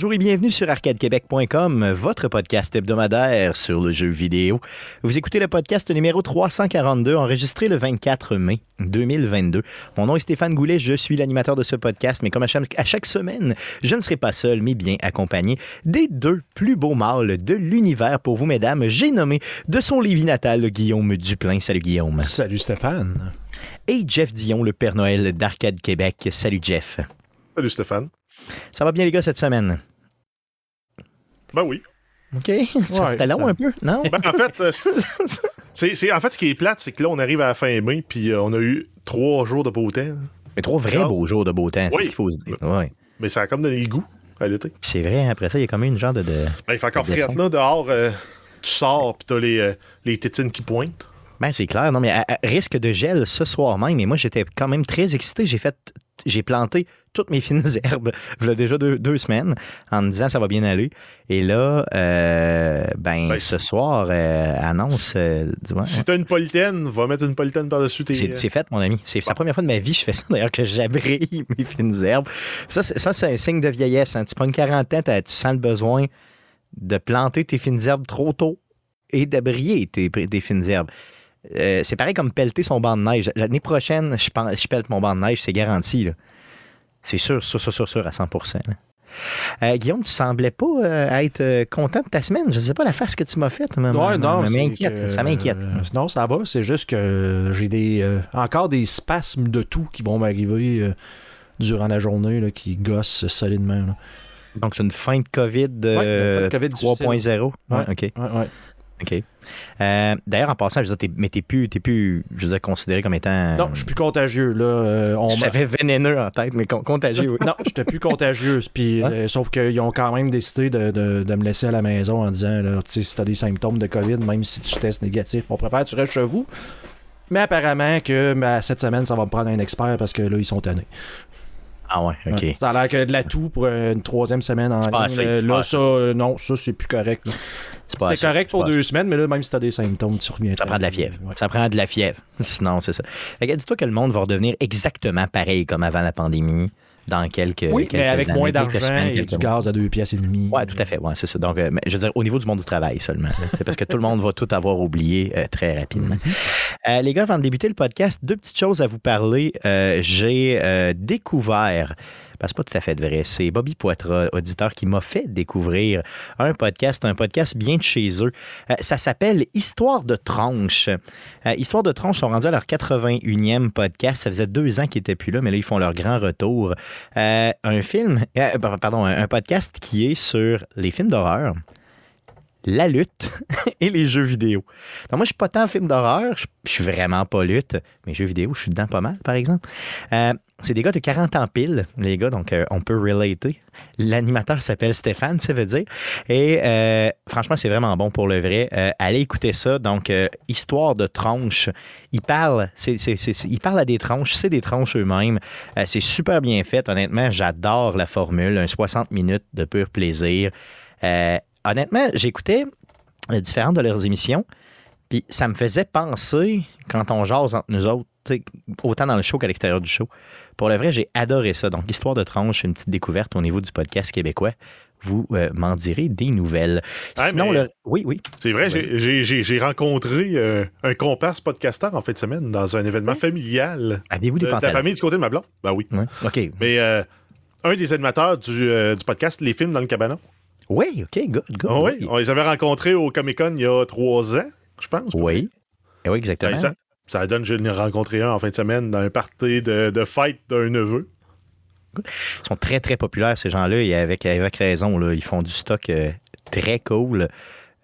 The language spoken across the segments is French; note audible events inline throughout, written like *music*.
Bonjour et bienvenue sur arcadequebec.com, votre podcast hebdomadaire sur le jeu vidéo. Vous écoutez le podcast numéro 342, enregistré le 24 mai 2022. Mon nom est Stéphane Goulet, je suis l'animateur de ce podcast, mais comme à chaque, à chaque, semaine, je ne serai pas seul, mais bien accompagné des deux plus beaux mâles de l'univers pour vous, mesdames. J'ai nommé de son Lévis natal Guillaume Duplain. Salut Guillaume. Salut Stéphane. Et Jeff Dion, le Père Noël d'Arcade Québec. Salut Jeff. Salut Stéphane. Ça va bien les gars cette semaine? Ben oui. OK. *laughs* Ça, Ouais, C'était long ça- un peu, non? Ben, en fait, euh, *laughs* c'est, en fait, ce qui est plate, c'est que là, on arrive à la fin mai, puis euh, on a eu trois jours de beau temps. Mais trois vrais beaux jours de beau temps, c'est ce qu'il faut se dire. Ouais. Mais ça a comme donné le goût à l'été. C'est vrai, après ça, il y a comme une genre de. de- Ben, il fait encore frette, là, dehors. euh, tu sors, puis t'as les, euh, les tétines qui pointent. Ben, c'est clair. Non, mais à, à risque de gel ce soir même, et moi, j'étais quand même très excité. J'ai fait. J'ai planté toutes mes *laughs* fines herbes, il y a déjà deux, deux semaines, en me disant ça va bien aller. Et là, euh, ben, Ben, ce soir, euh, annonce. euh, ouais, Si t'as une polytaine, va mettre une polytaine par-dessus tes. C'est c'est fait, mon ami. C'est la première fois de ma vie que je fais ça, d'ailleurs, que j'abrille *laughs* mes fines herbes. Ça, c'est ça, c'est un signe de vieillesse. hein. Tu prends une quarantaine, tu sens le besoin de planter tes fines herbes trop tôt et d'abrier tes, tes fines herbes. Euh, c'est pareil comme pelleter son banc de neige. L'année prochaine, je, je pelte mon banc de neige, c'est garanti. C'est sûr, sûr, sûr, sûr, sûr, à 100 là. Euh, Guillaume, tu semblais pas euh, être euh, content de ta semaine. Je sais pas la face que tu m'as faite. mais- Ouais, non, m'inquiète. Ça m'inquiète. non, ça va. C'est juste que j'ai des encore des spasmes de tout qui vont m'arriver durant la journée là, qui gossent solidement. là. Donc, c'est une fin de COVID, de COVID difficile. 3.0. Ouais, Ouais. OK. OK. Euh, D'ailleurs, en passant, je veux dire, mais t'es plus, t'es plus, je veux dire, considéré comme étant. Non, je suis plus contagieux. Là, euh, on J'avais vénéneux en tête, mais con- contagieux, oui. non, j'étais plus contagieux. *laughs* Puis, euh, sauf qu'ils ont quand même décidé de, de- de me laisser à la maison en disant là, si tu as des symptômes de COVID, même si tu testes négatif, on préfère que tu restes chez vous. Mais apparemment que ben, cette semaine, ça va me prendre un expert parce que là, ils sont tannés. Ah ouais, OK. Ouais. Ça a l'air que de l'atout pour une troisième semaine en ligne. assez, euh, Là, ça, euh, non, ça, c'est plus correct. C'était correct pour deux semaines, mais là, même si t'as des symptômes, tu reviens. Ça prend de la fièvre. Ouais. Ça prend de la fièvre. *laughs* Sinon, c'est ça. Dis-toi que le monde va redevenir exactement pareil comme avant la pandémie dans quelques. Oui, quelques mais avec années, moins d'argent et du mois. gaz à deux pièces et demie. Ouais, tout à fait. Ouais, c'est ça. Donc, euh, mais je veux dire, au niveau du monde du travail seulement. c'est parce que tout le monde va tout avoir oublié euh, très rapidement. Euh, les gars, avant de débuter le podcast, deux petites choses à vous parler. Euh, J'ai euh, découvert. ben, c'est pas tout à fait vrai. C'est Bobby Poitras, auditeur, qui m'a fait découvrir un podcast, un podcast bien de chez eux. Ça s'appelle Histoire de tranche. Euh, Histoire de tranche sont rendus à leur 81e podcast. Ça faisait deux ans qu'ils n'étaient plus là, mais là, ils font leur grand retour. Un film, pardon, un podcast qui est sur les films d'horreur, la lutte *laughs* et les jeux vidéo. Donc moi, je suis pas tant film d'horreur, je, suis vraiment pas lutte, mais jeux vidéo, je suis dedans pas mal, par exemple. Euh, c'est des gars de 40 ans pile, les gars, donc euh, on peut relater. L'animateur s'appelle Stéphane, ça veut dire. Et euh, franchement, c'est vraiment bon pour le vrai. Allez écouter ça. Donc, histoire de tranches. Ils parlent, ils parlent à des tranches, c'est des tranches eux-mêmes. C'est super bien fait. Honnêtement, j'adore la formule. Un 60 minutes de pur plaisir. Honnêtement, j'écoutais euh, différentes de leurs émissions. Puis ça me faisait penser, quand on jase entre nous autres, autant dans le show qu'à l'extérieur du show. Pour le vrai, j'ai adoré ça. Donc, Histoire de tranche, une petite découverte au niveau du podcast québécois. Vous euh, m'en direz des nouvelles. Ah, Sinon, le... oui, oui. C'est vrai, j'ai- rencontré euh, un comparse podcasteur en fin de semaine dans un événement familial Avez-vous de, des de la pantalons? famille du côté de ma blonde? Ben oui. Ouais. OK. Mais euh, un des animateurs du, du podcast Les films dans le cabanon. Oui, OK, good, good. Ah oui, on les avait rencontrés au Comic Con il y a trois ans, je pense. Oui. Eh oui, exactement. Ça, ça donne, je l'ai rencontré un en fin de semaine dans un party de, de fête d'un neveu. Ils sont très, très populaires, ces gens-là, et avec, avec raison. Là, ils font du stock euh, très cool.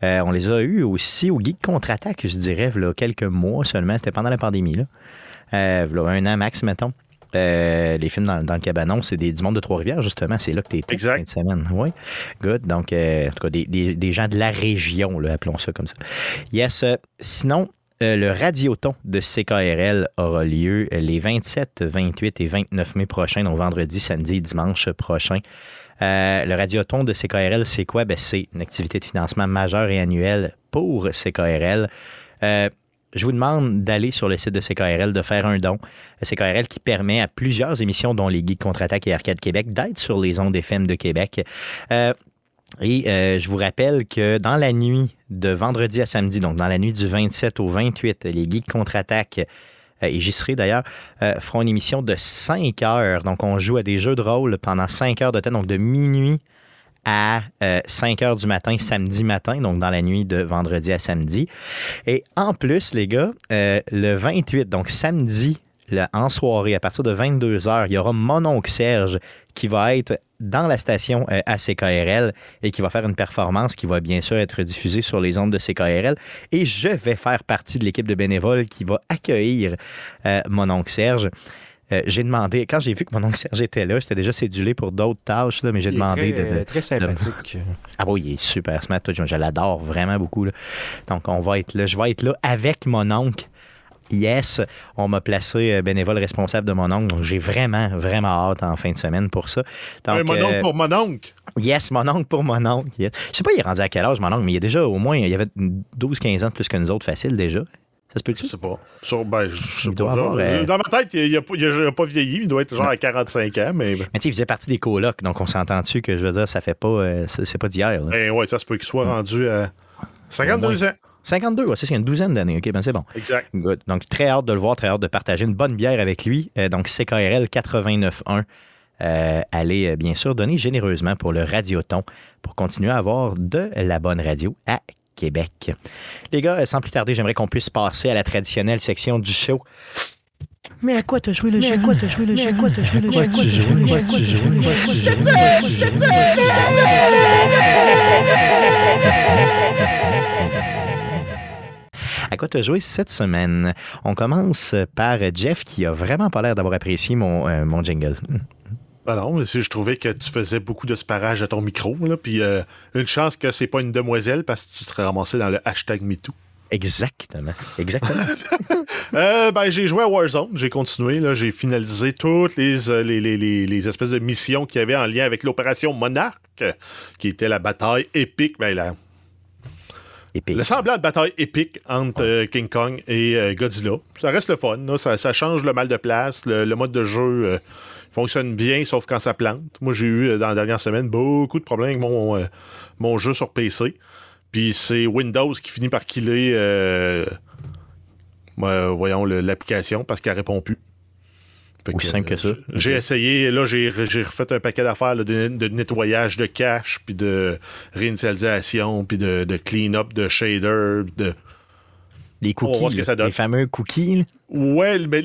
Euh, on les a eus aussi au Geek Contre-Attaque, je dirais, là, quelques mois seulement. C'était pendant la pandémie. Là. Euh, là, un an max, mettons. Euh, les films dans, dans le cabanon, c'est du monde de Trois-Rivières, justement. C'est là que tu étais Exact. fin de semaine. Oui. Good. Donc, euh, en tout cas, des, des- des gens de la région, là, appelons ça comme ça. Yes. euh, sinon, euh, le radioton de CKRL aura lieu les 27, 28 et 29 mai prochains, donc vendredi, samedi et dimanche prochain. Euh, le radioton de CKRL, c'est quoi? Ben, c'est une activité de financement majeure et annuelle pour CKRL. Euh, je vous demande d'aller sur le site de CKRL, de faire un don. CKRL qui permet à plusieurs émissions, dont les Geeks Contre-Attaque et Arcade Québec, d'être sur les ondes FM de Québec. Euh, et euh, je vous rappelle que dans la nuit de vendredi à samedi, donc dans la nuit du 27 au 28, les Geeks Contre-Attaque euh, et j'y d'ailleurs, feront une émission de 5 heures. Donc, on joue à des jeux de rôle pendant 5 heures de temps, donc de minuit à 5 heures du matin, samedi matin, donc dans la nuit de vendredi à samedi. Et en plus, les gars, le 28, donc samedi en soirée, à partir de 22 h il y aura mon oncle Serge qui va être dans la station euh, ACKRL et qui va faire une performance qui va bien sûr être diffusée sur les ondes de CKRL. Et je vais faire partie de l'équipe de bénévoles qui va accueillir euh, mon oncle Serge. Euh, j'ai demandé, quand j'ai vu que mon oncle Serge était là, j'étais déjà cédulé pour d'autres tâches, là, mais j'ai demandé très, de, Très sympathique. *laughs* Ah oui, il est super smart. Je, l'adore vraiment beaucoup. Donc, on va être là. Je vais être là avec mon oncle Yes, on m'a placé euh, bénévole responsable de mon oncle. Donc, j'ai vraiment, vraiment hâte en fin de semaine pour ça. Donc, mon oncle euh, pour mon oncle? Yes, mon oncle pour mon oncle. Yes. Je sais pas, il est rendu à quel âge, mon oncle, mais il y a déjà au moins, il y avait 12-15 ans de plus que nous autres, facile déjà. Ça se peut-tu? Je sais pas. Ben, je sais pas. Euh, dans ma tête, il n'a pas, vieilli. Il doit être genre à 45 ans. Mais, mais tu il faisait partie des colocs. Donc, on s'entend-tu que je veux dire, ça fait pas. c'est pas d'hier. Ben, ouais, ça se peut qu'il soit rendu à 52 ans. 52, c'est une douzaine d'années. OK, ben c'est bon. Exact. Donc, très hâte de le voir, très hâte de partager une bonne bière avec lui. Euh, donc, CKRL 89.1. Euh, allez, euh, bien sûr, donner généreusement pour le Radioton pour continuer à avoir de la bonne radio à Québec. Les gars, sans plus tarder, j'aimerais qu'on puisse passer à la traditionnelle section du show. Mais à quoi t'as joué le jeu? À quoi t'as joué le jeu? À quoi t'as joué le jeu? À quoi t'as joué le jeu? À quoi t'as joué le jeu? À quoi tu as joué cette semaine? On commence par Jeff qui a vraiment pas l'air d'avoir apprécié mon, euh, mon jingle. Ben non, je trouvais que tu faisais beaucoup de sparage à ton micro, là, puis euh, une chance que c'est pas une demoiselle parce que tu serais ramassé dans le hashtag MeToo. Exactement. Exactement. *laughs* Euh, ben, j'ai joué à Warzone, j'ai continué, là, j'ai finalisé toutes les, les, les, les, espèces de missions qu'il y avait en lien avec l'opération Monarch, qui était la bataille épique, ben, la, le semblant de bataille épique entre euh, King Kong et euh, Godzilla. Ça reste le fun. Ça, change le mal de place. Le, mode de jeu euh, fonctionne bien, sauf quand ça plante. Moi, j'ai eu dans la dernière semaine beaucoup de problèmes avec mon, mon jeu sur PC. Puis c'est Windows qui finit par killer voyons l'application parce qu'elle répond plus. Aussi simple que ça. J'ai essayé, là, j'ai refait un paquet d'affaires de, nettoyage de cache, puis de réinitialisation, puis de, clean-up de shader, de. Les cookies, les fameux cookies. Ouais, mais,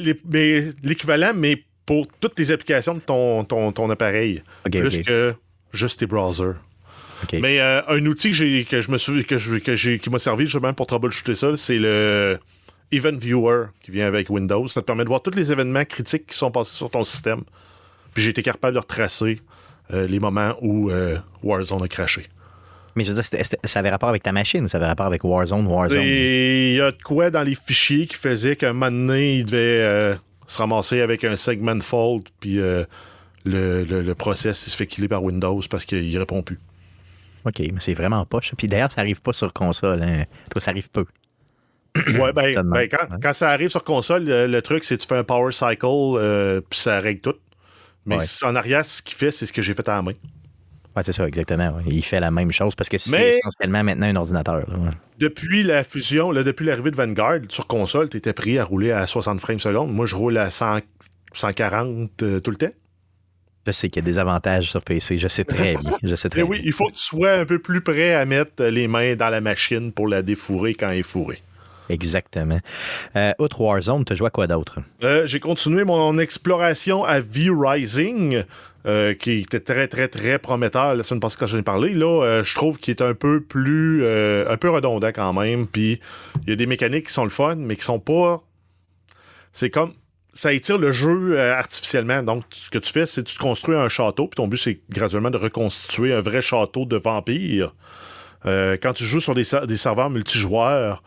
l'équivalent, mais pour toutes les applications de ton, ton, appareil. plus que juste tes browsers. Mais euh, un outil que, que je me suis, que je, que qui m'a servi justement pour troubleshooter ça, c'est le Event Viewer qui vient avec Windows. Ça te permet de voir tous les événements critiques qui sont passés sur ton système. Puis j'ai été capable de retracer euh, les moments où euh, Warzone a craché. Mais je veux dire, ça avait rapport avec ta machine ou ça avait rapport avec Warzone, Warzone? Il y a de quoi dans les fichiers qui faisait qu'un moment donné, il devait se ramasser avec un segment fault, puis le, le, process il se fait killer par Windows parce qu'il répond plus. OK, mais c'est vraiment poche. Puis d'ailleurs, ça arrive pas sur console. Hein. Ça arrive peu. *clears throat* ouais, ben, ben quand, ça arrive sur console, le, truc, c'est que tu fais un power cycle, euh, puis ça règle tout. Mais en arrière, ce qu'il fait, c'est ce que j'ai fait à la main. Ouais, c'est ça, exactement. Il fait la même chose parce que c'est essentiellement maintenant un ordinateur. Depuis la fusion, depuis l'arrivée de Vanguard, sur console, tu étais pris à rouler à 60 frames secondes. Moi, je roule à 140 euh, tout le temps. Je sais qu'il y a des avantages sur PC. Je sais très bien. Je sais *laughs* très oui, il faut que tu sois un peu plus prêt à mettre les mains dans la machine pour la défourrer quand elle est fourrée. Exactement. Euh, outre Warzone, tu joué à quoi d'autre? Euh, j'ai continué mon exploration à V-Rising, euh, qui était très, très, très prometteur la semaine passée quand j'en ai parlé. Là, euh, je trouve qu'il est un peu plus. un peu redondant quand même. Puis, il y a des mécaniques qui sont le fun, mais qui sont pas. C'est comme. Ça étire le jeu artificiellement. Donc, ce que tu fais, c'est que tu te construis un château, puis ton but, c'est graduellement de reconstituer un vrai château de vampires. quand tu joues sur des, des serveurs multijoueurs,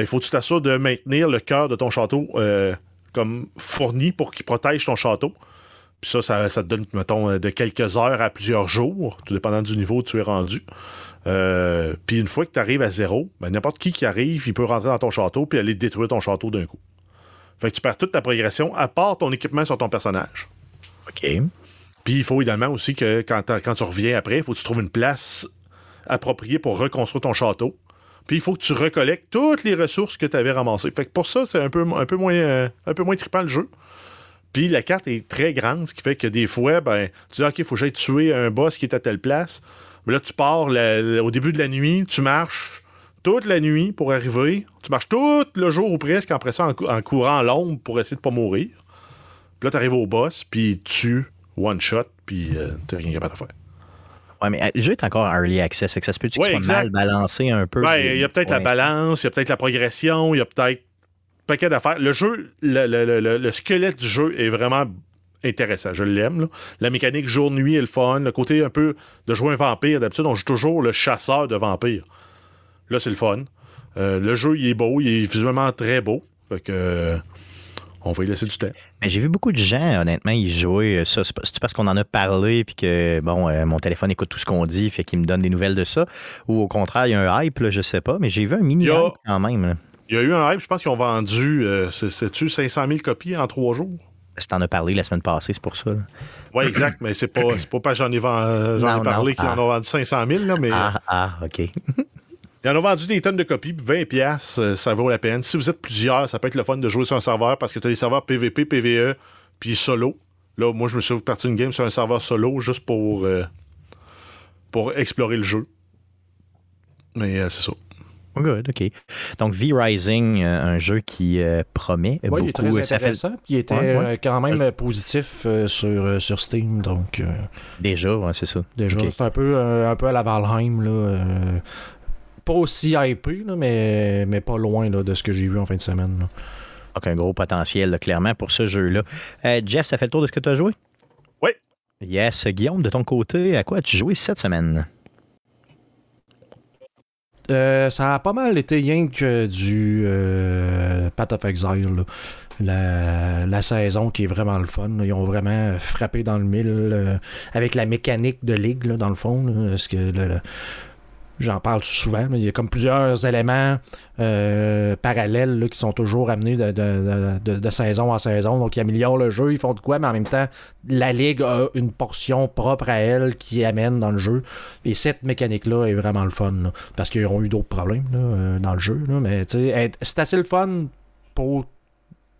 il faut que tu t'assures de maintenir le cœur de ton château euh, comme fourni pour qu'il protège ton château. Puis ça, ça, ça te donne, mettons, de quelques heures à plusieurs jours, tout dépendant du niveau où tu es rendu. Euh, puis une fois que tu arrives à zéro, ben, n'importe qui qui arrive, il peut rentrer dans ton château puis aller détruire ton château d'un coup. Fait que tu perds toute ta progression, à part ton équipement sur ton personnage. OK. Puis il faut également aussi que quand, quand tu reviens après, il faut que tu trouves une place appropriée pour reconstruire ton château. Puis il faut que tu recollectes toutes les ressources que tu avais ramassées. Fait que pour ça, c'est un peu, un peu moins, euh, un peu moins trippant le jeu. Puis la carte est très grande, ce qui fait que des fois, ben, tu dis, OK, il faut que j'aille tuer un boss qui est à telle place. Mais là, tu pars au début de la nuit, tu marches toute la nuit pour arriver. Tu marches tout le jour ou presque, après ça, en, cou- en courant l'ombre pour essayer de pas mourir. Puis là, tu arrives au boss, puis tu one shot, puis euh, t'as rien capable de faire. Ouais, mais euh, le jeu est encore en early access, fait que ça se peut-tu Ouais, qu'il soit mal balancé un peu? Ben, il y a peut-être la Ouais. balance, il y a peut-être la progression, il y a peut-être un paquet d'affaires. Le jeu, le, le- le- le- le squelette du jeu est vraiment intéressant. Je l'aime. La mécanique jour-nuit est le fun. Le côté un peu de jouer un vampire. D'habitude, on joue toujours le chasseur de vampires. Là, c'est le fun. Euh, le jeu, il est beau. Il est visuellement très beau. Fait que, euh, on va y laisser du temps. Mais j'ai vu beaucoup de gens, honnêtement, y jouer euh, ça. C'est parce qu'on en a parlé, puis que, bon, euh, mon téléphone écoute tout ce qu'on dit, fait qu'il me donne des nouvelles de ça? Ou au contraire, il y a un hype, là, je sais pas, mais j'ai vu un mini a- hype quand même. là. Il y a eu un hype, je pense qu'ils ont vendu, euh, c'est- c'est-tu 500 000 copies en trois jours? Si t'en as parlé la semaine passée, c'est pour ça. Oui, exact, mais c'est pas, c'est pas parce que j'en ai, ai parlé qu'ils en Ah. ont vendu 500 000, là, mais Ah, ah, OK. *laughs* ils en ont vendu des tonnes de copies, puis 20 pièces, ça vaut la peine. Si vous êtes plusieurs, ça peut être le fun de jouer sur un serveur parce que tu as des serveurs PVP, PVE, puis solo. Là, moi, je me suis parti une game sur un serveur solo juste pour, euh, pour explorer le jeu. Mais euh, c'est ça. Good, OK. Donc, V-Rising, euh, un jeu qui euh, promet Oui, il est beaucoup. très euh, ça fait Il était Ouais, ouais. euh, quand même euh, positif euh, sur, euh, sur Steam. Donc, euh, déjà, ouais, c'est ça. déjà, c'est un peu, euh, un peu à la Valheim. Là, euh, pas aussi hypé, là, mais, mais pas loin là, de ce que j'ai vu en fin de semaine. là. Donc, un gros potentiel, là, clairement, pour ce jeu-là. Euh, Jeff, ça fait le tour de ce que tu as joué? Oui. Yes. Guillaume, de ton côté, à quoi as-tu joué cette semaine? Euh, ça a pas mal été rien que du euh, Path of Exile. là. La, la saison qui est vraiment le fun. là. Ils ont vraiment frappé dans le mille euh, avec la mécanique de ligue, là, dans le fond. là, parce que le- le- J'en parle souvent. mais Il y a comme plusieurs éléments euh, parallèles là, qui sont toujours amenés de, de- de- saison en saison. Donc, ils améliorent le jeu, ils font de quoi, mais en même temps, la Ligue a une portion propre à elle qui amène dans le jeu. Et cette mécanique-là est vraiment le fun. parce qu'ils ont eu d'autres problèmes là, euh, dans le jeu. mais c'est assez le fun pour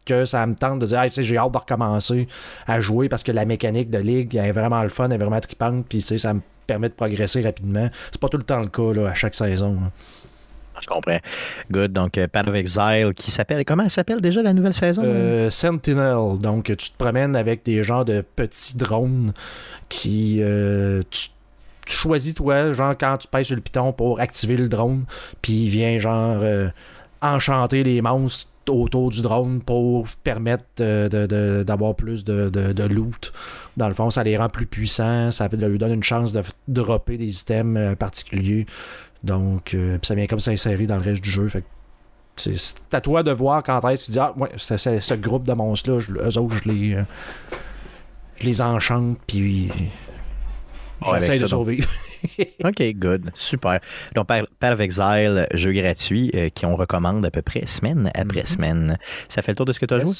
que ça me tente de dire Hey, j'ai hâte de recommencer à jouer parce que la mécanique de ligue est vraiment le fun, elle est vraiment trippante, puis ça me permet de progresser rapidement. C'est pas tout le temps le cas là, à chaque saison. là. Je comprends. Good. Donc, Path of Exile, qui s'appelle. Comment elle s'appelle déjà la nouvelle saison? Euh, Sentinel, donc tu te promènes avec des genres de petits drones qui. euh, tu, tu choisis, toi, genre quand tu pèses sur le piton pour activer le drone, puis il vient, genre, euh, enchanter les monstres autour du drone pour permettre euh, d'avoir plus de, de- de loot. Dans le fond, ça les rend plus puissants, ça leur donne une chance de dropper des items euh, particuliers. Donc, euh, ça vient comme s'insérer dans le reste du jeu. Fait c'est à toi de voir quand est-ce que tu dis Ah, ouais, c'est- ce groupe de monstres-là, eux autres, je les, euh, je les enchante, puis j'essaie de survivre. *laughs* *laughs* OK, good. Super. Donc, Path of Exile, jeu gratuit euh, qui on recommande à peu près semaine après Mhm. semaine. Ça fait le tour de ce que tu as joué?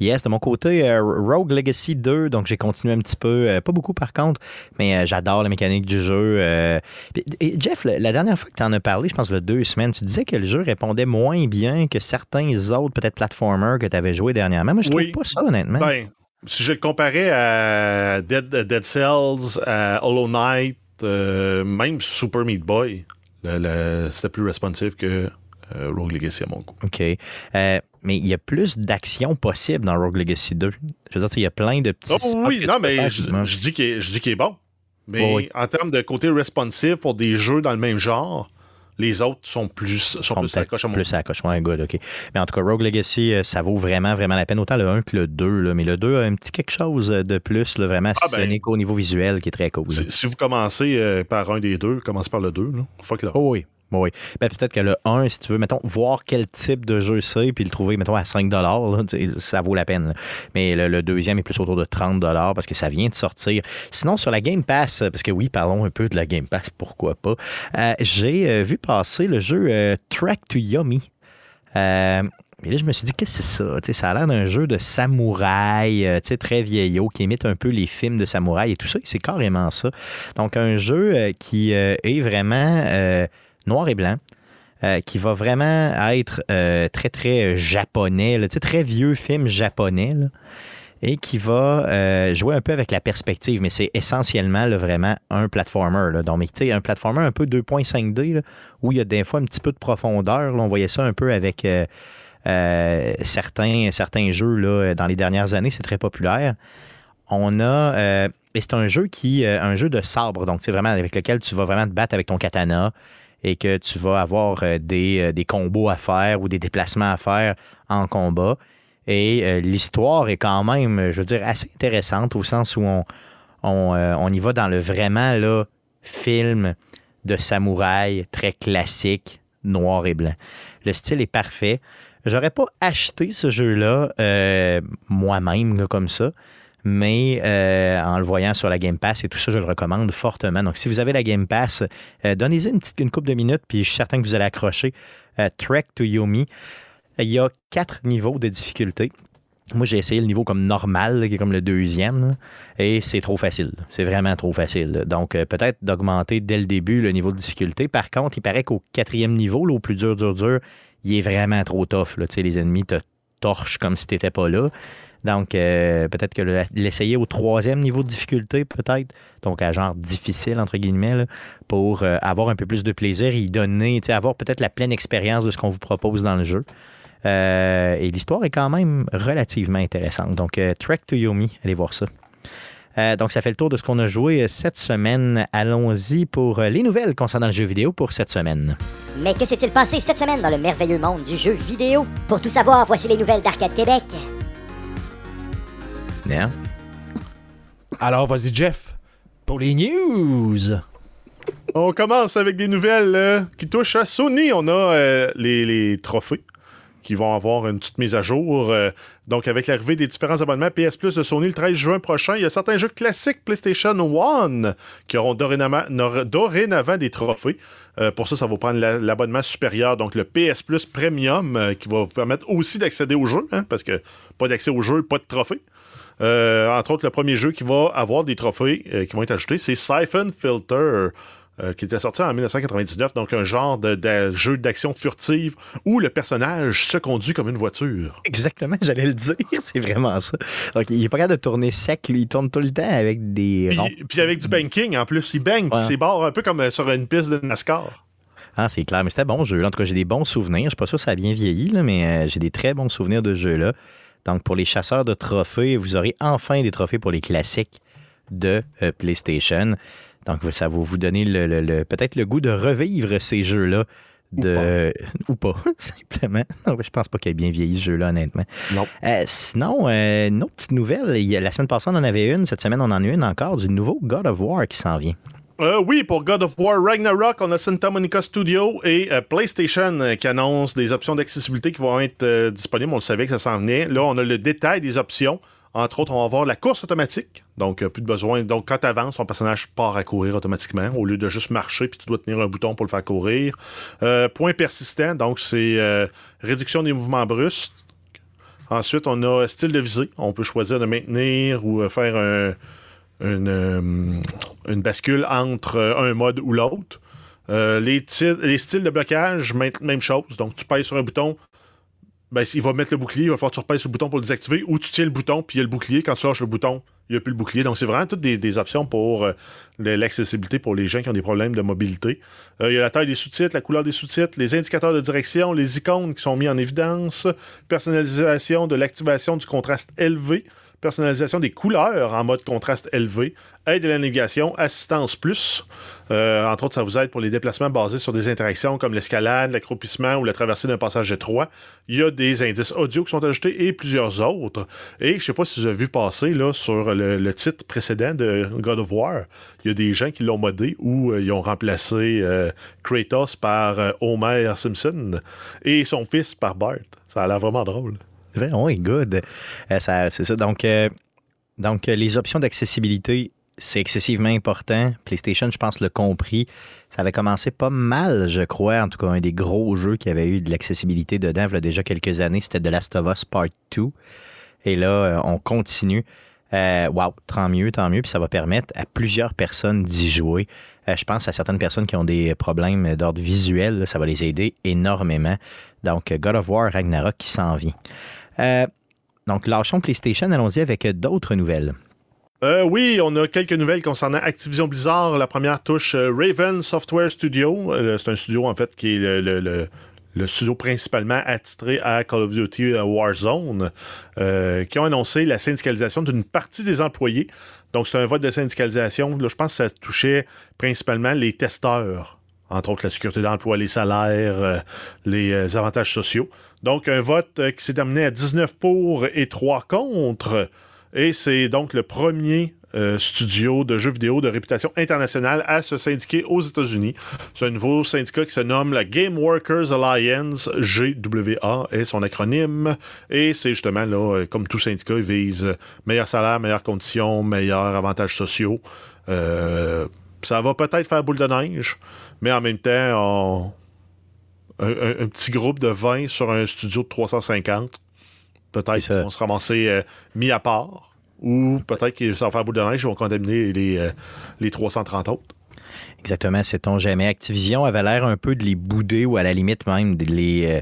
Yes. De mon côté, euh, Rogue Legacy 2, donc j'ai continué un petit peu, euh, pas beaucoup par contre, mais euh, j'adore la mécanique du jeu. et Jeff, la, dernière fois que tu en as parlé, je pense il y a deux semaines, tu disais que le jeu répondait moins bien que certains autres, peut-être platformers que tu avais joué dernièrement. Moi, je trouve Oui. pas ça, honnêtement. Ben, si je le comparais à Dead, Dead Cells, à Hollow Knight, euh, même Super Meat Boy, c'était plus responsive que euh, Rogue Legacy à mon goût. OK. Euh, mais il y a plus d'actions possibles dans Rogue Legacy 2. Je veux dire, il y a plein de petits. Oh, oui, non, mais faire, je, dis qu'il est, bon. Mais oui. en termes de côté responsive pour des jeux dans le même genre, les autres sont plus, sont plus à la coche à mon plus à la coche. Ouais, good, OK. Mais en tout cas, Rogue Legacy, euh, ça vaut vraiment, vraiment la peine. Autant le 1 que le 2, là, mais le 2 a un petit quelque chose de plus, là, vraiment Ah, ben. au niveau visuel qui est très cool. Si, si vous commencez euh, par un des deux, commencez par le deux. Là. Fuck là. Oh oui. Oui. Ben, peut-être que le 1, si tu veux, mettons, voir quel type de jeu c'est, puis le trouver, mettons, à 5 là, ça vaut la peine. Mais le, deuxième est plus autour de 30 parce que ça vient de sortir. Sinon, sur la Game Pass, parce que oui, parlons un peu de la Game Pass, pourquoi pas, euh, j'ai euh, vu passer le jeu euh, Track to. Euh, et là, je me suis dit, qu'est-ce que c'est ça? Tu sais, ça a l'air d'un jeu de samouraï, très vieillot, qui imite un peu les films de samouraï et tout ça. C'est carrément ça. Donc, un jeu qui est vraiment noir et blanc. euh, qui va vraiment être euh, très, très euh, japonais, là, très vieux film japonais, et qui va jouer un peu avec la perspective, mais c'est essentiellement vraiment un platformer. Donc, mais, un platformer un peu 2.5D, là, où il y a des fois un petit peu de profondeur. On voyait ça un peu avec certains, jeux dans les dernières années, c'est très populaire. On a. et c'est un jeu qui. un jeu de sabre, donc c'est vraiment avec lequel tu vas vraiment te battre avec ton katana et que tu vas avoir euh, des, euh, des combos à faire ou des déplacements à faire en combat. Et euh, l'histoire est quand même, je veux dire, assez intéressante au sens où on, y va dans le vraiment là, film de samouraï très classique, noir et blanc. Le style est parfait. J'aurais pas acheté ce jeu-là moi-même comme ça, mais euh, en le voyant sur la Game Pass et tout ça, je le recommande fortement. Donc, si vous avez la Game Pass, euh, donnez-y une petite une couple de minutes, puis je suis certain que vous allez accrocher. Euh, Trek to Yomi. Il y a quatre niveaux de difficulté. Moi, j'ai essayé le niveau comme normal, qui est comme le deuxième, et c'est trop facile. C'est vraiment trop facile. Donc, peut-être d'augmenter dès le début le niveau de difficulté. Par contre, il paraît qu'au quatrième niveau, là, au plus dur, dur, dur, il est vraiment trop tough. Les ennemis te torchent comme si tu n'étais pas là. Donc, euh, peut-être que le- l'essayer au troisième niveau de difficulté, peut-être, donc à genre difficile, entre guillemets, pour euh, avoir un peu plus de plaisir et y donner, avoir peut-être la pleine expérience de ce qu'on vous propose dans le jeu. Euh, et l'histoire est quand même relativement intéressante. Donc, Trek to Yomi, allez voir ça. Donc, ça fait le tour de ce qu'on a joué cette semaine. Allons-y pour les nouvelles concernant le jeu vidéo pour cette semaine. Mais que s'est-il passé cette semaine dans le merveilleux monde du jeu vidéo? Pour tout savoir, voici les nouvelles d'Arcade Québec. Hein? Alors, vas-y, Jeff, pour les news. On commence avec des nouvelles euh, qui touchent à Sony. On a euh, les, les trophées qui vont avoir une petite mise à jour. euh, donc, avec l'arrivée des différents abonnements PS Plus de Sony le 13 juin prochain, il y a certains jeux classiques PlayStation One qui auront dorénavant, des trophées. Euh, pour ça, ça va prendre la- l'abonnement supérieur, donc le PS Plus Premium, euh, qui va vous permettre aussi d'accéder au jeu, hein, parce que pas d'accès au jeu, pas de trophées. Euh, entre autres, le premier jeu qui va avoir des trophées euh, qui vont être ajoutés, c'est Siphon Filter. euh, qui était sorti en 1999, donc un genre de, de jeu d'action furtive où le personnage se conduit comme une voiture. Exactement, *laughs* j'allais le dire, c'est vraiment ça. Donc, il est pas capable de tourner sec, lui, il tourne tout le temps avec des. Puis, puis avec du banking en plus, il bang, Ouais. c'est barre un peu comme sur une piste de NASCAR. Ah, c'est clair, mais c'était un bon jeu. En tout cas, j'ai des bons souvenirs. Je suis pas sûr que ça a bien vieilli, là, mais euh, j'ai des très bons souvenirs de ce jeu-là. Donc, pour les chasseurs de trophées, vous aurez enfin des trophées pour les classiques de euh, PlayStation. Donc, ça va vous donner le, le- le- peut-être le goût de revivre ces jeux-là. De... *laughs* Ou pas, *laughs* simplement. Non, je pense pas qu'il ait bien vieilli ce jeu-là, honnêtement. Non. Euh, sinon, euh, une autre petite nouvelle. La semaine passée, on en avait une. Cette semaine, on en a une encore du nouveau God of War qui s'en vient. Euh, oui, pour God of War Ragnarok, on a Santa Monica Studio et euh, PlayStation euh, qui annoncent des options d'accessibilité qui vont être disponibles. On le savait que ça s'en venait. Là, on a le détail des options. Entre autres, on va avoir la course automatique. Donc, plus de besoin. Donc, quand tu avances, ton personnage part à courir automatiquement au lieu de juste marcher puis tu dois tenir un bouton pour le faire courir. Point persistant. Donc, c'est réduction des mouvements brusques. Ensuite, on a style de visée. On peut choisir de maintenir ou faire un, une, euh, une bascule entre euh, un mode ou l'autre. Euh, les, les styles de blocage, même, chose. Donc, tu pèses sur un bouton, ben, il va mettre le bouclier, il va falloir que tu repèses le bouton pour le désactiver, ou tu tiens le bouton, puis il y a le bouclier. Quand tu lâches le bouton, il n'y a plus le bouclier. Donc, c'est vraiment toutes des, options pour l'accessibilité pour les gens qui ont des problèmes de mobilité. Il y a la taille des sous-titres, la couleur des sous-titres, les indicateurs de direction, les icônes qui sont mis en évidence, personnalisation de l'activation du contraste élevé, personnalisation des couleurs en mode contraste élevé, aide à la navigation, assistance plus. Euh, entre autres, ça vous aide pour les déplacements basés sur des interactions comme l'escalade, l'accroupissement ou la traversée d'un passage étroit. Il y a des indices audio qui sont ajoutés et plusieurs autres. Et je ne sais pas si vous avez vu passer là, sur le, titre précédent de God of War, il y a des gens qui l'ont modé ou euh, ils ont remplacé euh, Kratos par Homer Simpson et son fils par Bart. Ça a l'air vraiment drôle. Vrai, oui, good. Euh, ça- c'est ça. Donc, euh, donc euh, les options d'accessibilité, c'est excessivement important. PlayStation, je pense, l'a compris. Ça avait commencé pas mal, je crois. En tout cas, un des gros jeux qui avait eu de l'accessibilité dedans, il y a déjà quelques années, c'était The Last of Us Part 2. Et là, on continue. Euh, wow, tant mieux, tant mieux. Puis ça va permettre à plusieurs personnes d'y jouer. Je pense à certaines personnes qui ont des problèmes d'ordre visuel. ça va les aider énormément. Donc, God of War Ragnarok qui s'en vient. Euh, donc, lâchons PlayStation, allons-y avec d'autres nouvelles. Euh, oui, on a quelques nouvelles concernant Activision Blizzard. La première touche euh, Raven Software Studio. C'est un studio, en fait, qui est le, studio principalement attitré à Call of Duty Warzone, qui ont annoncé la syndicalisation d'une partie des employés. Donc, c'est un vote de syndicalisation. Je pense que ça touchait principalement les testeurs. Entre autres, la sécurité d'emploi, les salaires, euh, les euh, avantages sociaux. Donc, un vote euh, qui s'est terminé à 19 pour et 3 contre. Et c'est donc le premier studio de jeux vidéo de réputation internationale à se syndiquer aux États-Unis. C'est un nouveau syndicat qui se nomme la Game Workers Alliance, GWA est son acronyme. Et c'est justement, là, comme tout syndicat, il vise meilleur salaire, meilleures conditions, meilleurs avantages sociaux. Ça va peut-être faire boule de neige, mais en même temps, on- un, un- un petit groupe de 20 sur un studio de 350, peut-être ça. qu'ils vont se ramasser euh, mis à part, ou peut-être que ça va faire boule de neige, ils vont contaminer les, euh, les 330 autres. Exactement, sait-on jamais. Activision avait l'air un peu de les bouder ou à la limite même de les. euh,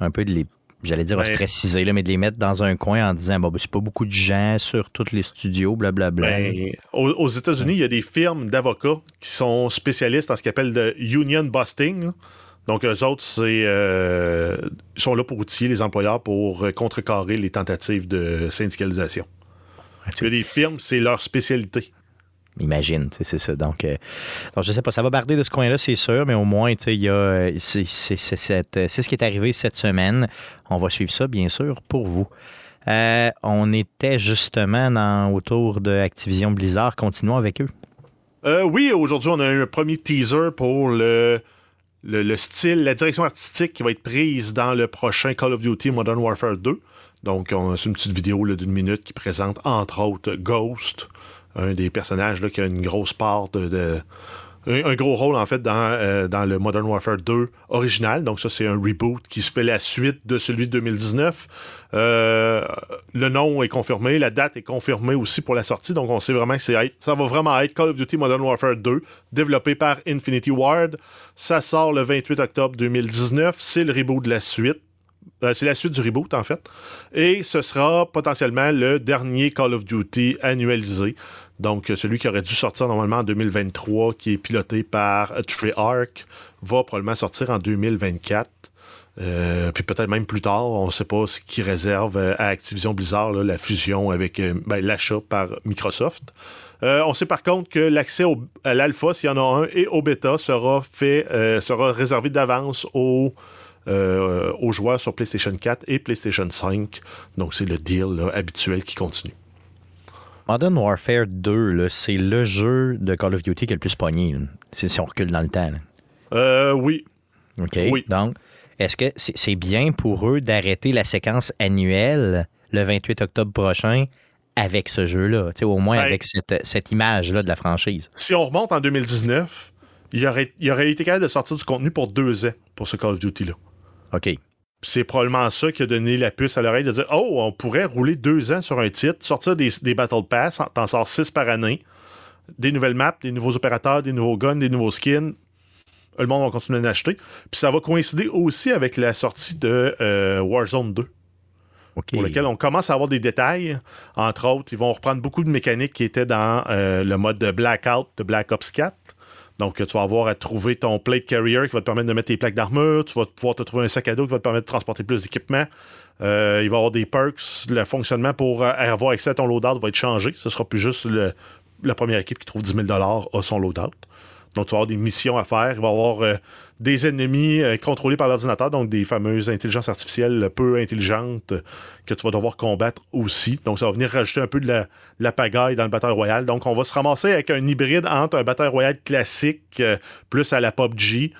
un peu de les. J'allais dire Ben- ostraciser, là, mais de les mettre dans un coin en disant bon, ben, c'est pas beaucoup de gens sur tous les studios, blablabla. Ben, aux, aux États-Unis, il y a des firmes d'avocats qui sont spécialistes en ce qu'ils appellent de union busting. là. Donc, eux autres, c'est, euh, ils sont là pour outiller les employeurs pour contrecarrer les tentatives de syndicalisation. Il y a des firmes, c'est leur spécialité. Imagine, c'est ça. Donc, euh, donc, je sais pas, ça va barder de ce coin-là, c'est sûr, mais au moins, il y a, euh, euh, c'est ce qui est arrivé cette semaine. On va suivre ça, bien sûr, pour vous. Euh, on était justement dans, autour de Activision Blizzard. Continuons avec eux. Euh, oui, aujourd'hui, on a un premier teaser pour le, le, le style, la direction artistique qui va être prise dans le prochain Call of Duty Modern Warfare 2. Donc, on- c'est une petite vidéo d'une minute qui présente, entre autres, Ghost, un des personnages qui a une grosse part de. un, gros rôle, en fait, dans, euh, le Modern Warfare 2 original. Donc, ça, c'est un reboot qui se fait la suite de celui de 2019. Euh, le nom est confirmé, la date est confirmée aussi pour la sortie. Donc, on sait vraiment que ça va vraiment être Call of Duty Modern Warfare 2, développé par Infinity Ward. Ça sort le 28 octobre 2019. C'est le reboot de la suite. Euh, c'est la suite du reboot, en fait. Et ce sera potentiellement le dernier Call of Duty annualisé. Donc, euh, celui qui aurait dû sortir normalement en 2023, qui est piloté par Treyarch, va probablement sortir en 2024. Euh, puis peut-être même plus tard, on ne sait pas ce qui réserve à Activision Blizzard la fusion avec ben, l'achat par Microsoft. On sait par contre que l'accès à l'alpha, s'il y en a un, et au bêta sera fait, sera réservé d'avance aux, euh, aux joueurs sur PlayStation 4 et PlayStation 5. Donc c'est le deal là, habituel qui continue. Modern Warfare 2, là, c'est le jeu de Call of Duty qui a le plus pogné. si on recule dans le temps. Euh, oui, OK? Oui. Donc, est-ce que c'est bien pour eux d'arrêter la séquence annuelle le 28 octobre prochain avec ce jeu-là? Au moins Ouais. avec cette, cette image-là de la franchise. si on remonte en 2019, il aurait, il aurait été capable de sortir du contenu pour deux ans pour ce Call of Duty-là. OK. c'est probablement ça qui a donné la puce à l'oreille de dire Oh, on pourrait rouler deux ans sur un titre, sortir des, des Battle Pass, en- t'en sors six par année, des nouvelles maps, des nouveaux opérateurs, des nouveaux guns, des nouveaux skins. Le monde va continuer d'en acheter. Puis ça va coïncider aussi avec la sortie de euh, Warzone 2, OK. pour lequel on commence à avoir des détails. Entre autres, ils vont reprendre beaucoup de mécaniques qui étaient dans euh, le mode de Blackout de Black Ops 4. Donc, tu vas avoir à trouver ton plate carrier qui va te permettre de mettre tes plaques d'armure. Tu vas pouvoir te trouver un sac à dos qui va te permettre de transporter plus d'équipement. Euh, il va y avoir des perks. Le fonctionnement pour euh, avoir accès à ton loadout va être changé. Ce sera plus juste la première équipe qui trouve 10 000 a son loadout. Donc, tu vas avoir des missions à faire. Il va y avoir euh, des ennemis euh, contrôlés par l'ordinateur, donc des fameuses intelligences artificielles peu intelligentes que tu vas devoir combattre aussi. Donc, ça va venir rajouter un peu de la, la pagaille dans le Battle Royale. Donc, on va se ramasser avec un hybride entre un Battle Royale classique, euh, plus à la PUBG,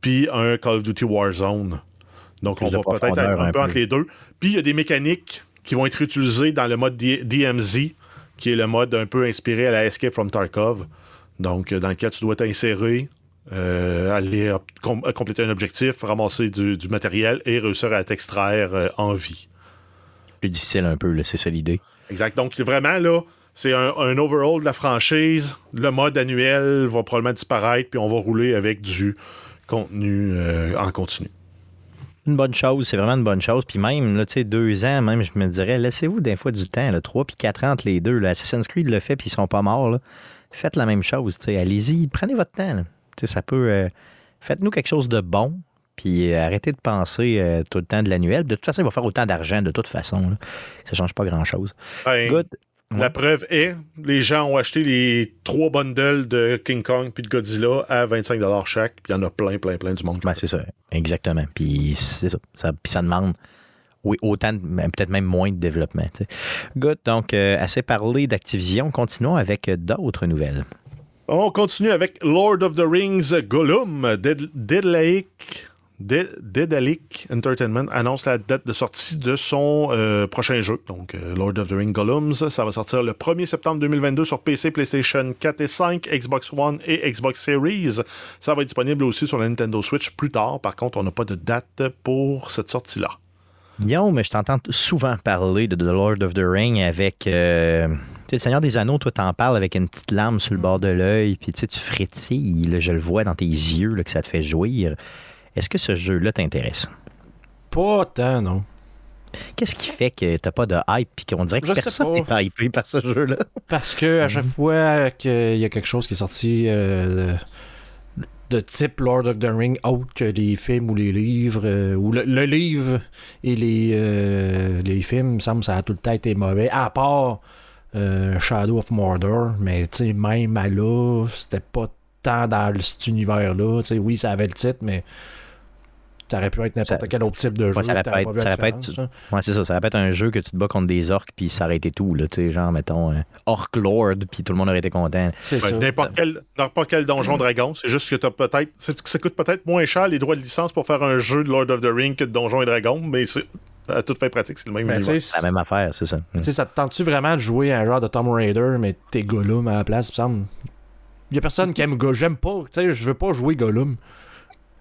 puis un Call of Duty Warzone. Donc, on va peut-être être un peu peu. entre les deux. Puis, il y a des mécaniques qui vont être utilisées dans le mode D- DMZ, qui est le mode un peu inspiré à la Escape from Tarkov. Donc, euh, dans lequel tu dois t'insérer, euh, aller com- compléter un objectif, ramasser du, du matériel et réussir à t'extraire euh, en vie. Plus difficile un peu, là, c'est ça l'idée. Exact. Donc, vraiment, là, c'est un, un overhaul de la franchise. Le mode annuel va probablement disparaître, puis on va rouler avec du contenu euh, en continu. Une bonne chose, c'est vraiment une bonne chose. Puis même, là, tu sais, deux ans, même, je me dirais, laissez-vous des fois du temps, là, trois puis quatre ans entre les deux. Là. Assassin's Creed le fait, puis ils sont pas morts. là. Faites la même chose. Allez-y, prenez votre temps. ça peut... euh, Faites-nous quelque chose de bon, puis euh, arrêtez de penser euh, tout le temps de l'annuel. De toute façon, il va faire autant d'argent, de toute façon. là. Ça change pas grand-chose. Ben. La Ouais. preuve est, les gens ont acheté les trois bundles de King Kong puis de Godzilla à 25 chaque, puis il y en a plein, plein, plein du monde. Ben, c'est ça, exactement. Puis c'est ça. ça. Puis ça demande, oui, autant, peut-être même moins de développement. Good. Donc, euh, assez parlé d'Activision. Continuons avec euh, d'autres nouvelles. On continue avec Lord of the Rings Gollum. Dead- Daedalic Entertainment annonce la date de sortie de son euh, prochain jeu. Donc, Lord of the Rings Gollums. Ça va sortir le 1er septembre 2022 sur PC, PlayStation 4 et 5, Xbox One et Xbox Series. Ça va être disponible aussi sur la Nintendo Switch plus tard. Par contre, on n'a pas de date pour cette sortie-là. Guillaume, mais je t'entends souvent parler de The Lord of the Ring avec. euh, tu sais, le Seigneur des Anneaux, toi, t'en parles avec une petite lame sur le bord de l'œil, puis tu frétilles, là, je le vois dans tes yeux, là, que ça te fait jouir. Est-ce que ce jeu-là t'intéresse? Pas tant, non. Qu'est-ce qui fait que t'as pas de hype, puis qu'on dirait que Je personne n'est hypé par ce jeu-là? Parce que à chaque fois qu'il y a quelque chose qui est sorti euh, de type Lord of the Ring autre que les films ou les livres, euh, ou le, le livre et les, euh, les films, il me semble que ça a tout le temps été mauvais, à part euh, Shadow of Mordor, mais tu sais, même à là, c'était pas tant dans cet univers-là. Tu Oui, ça avait le titre, mais ça aurait pu être n'importe Ça- quel autre type de jeu. Ouais, ça aurait pas être- ça aurait là. Ouais, c'est ça. Ça va pas être un jeu que tu te bats contre des orques, puis ça aurait été tout, là, tu sais, genre, mettons, euh, Orc Lord, puis tout le monde aurait été content. C'est Ouais, ça. N'importe quel, n'importe quel donjon dragon. C'est juste que t'as peut-être. c'est- Ça coûte peut-être moins cher les droits de licence pour faire un jeu de Lord of the Ring que de Donjon et Dragon, mais c'est. À toute fin pratique, c'est le même tu C'est la même affaire, c'est ça. Tu sais, ça te tente-tu vraiment de jouer à un genre de Tomb Raider, mais t'es Gollum à la place, il me semble? Il y a personne qui aime Gollum. J'aime pas, tu sais, je veux pas jouer Gollum.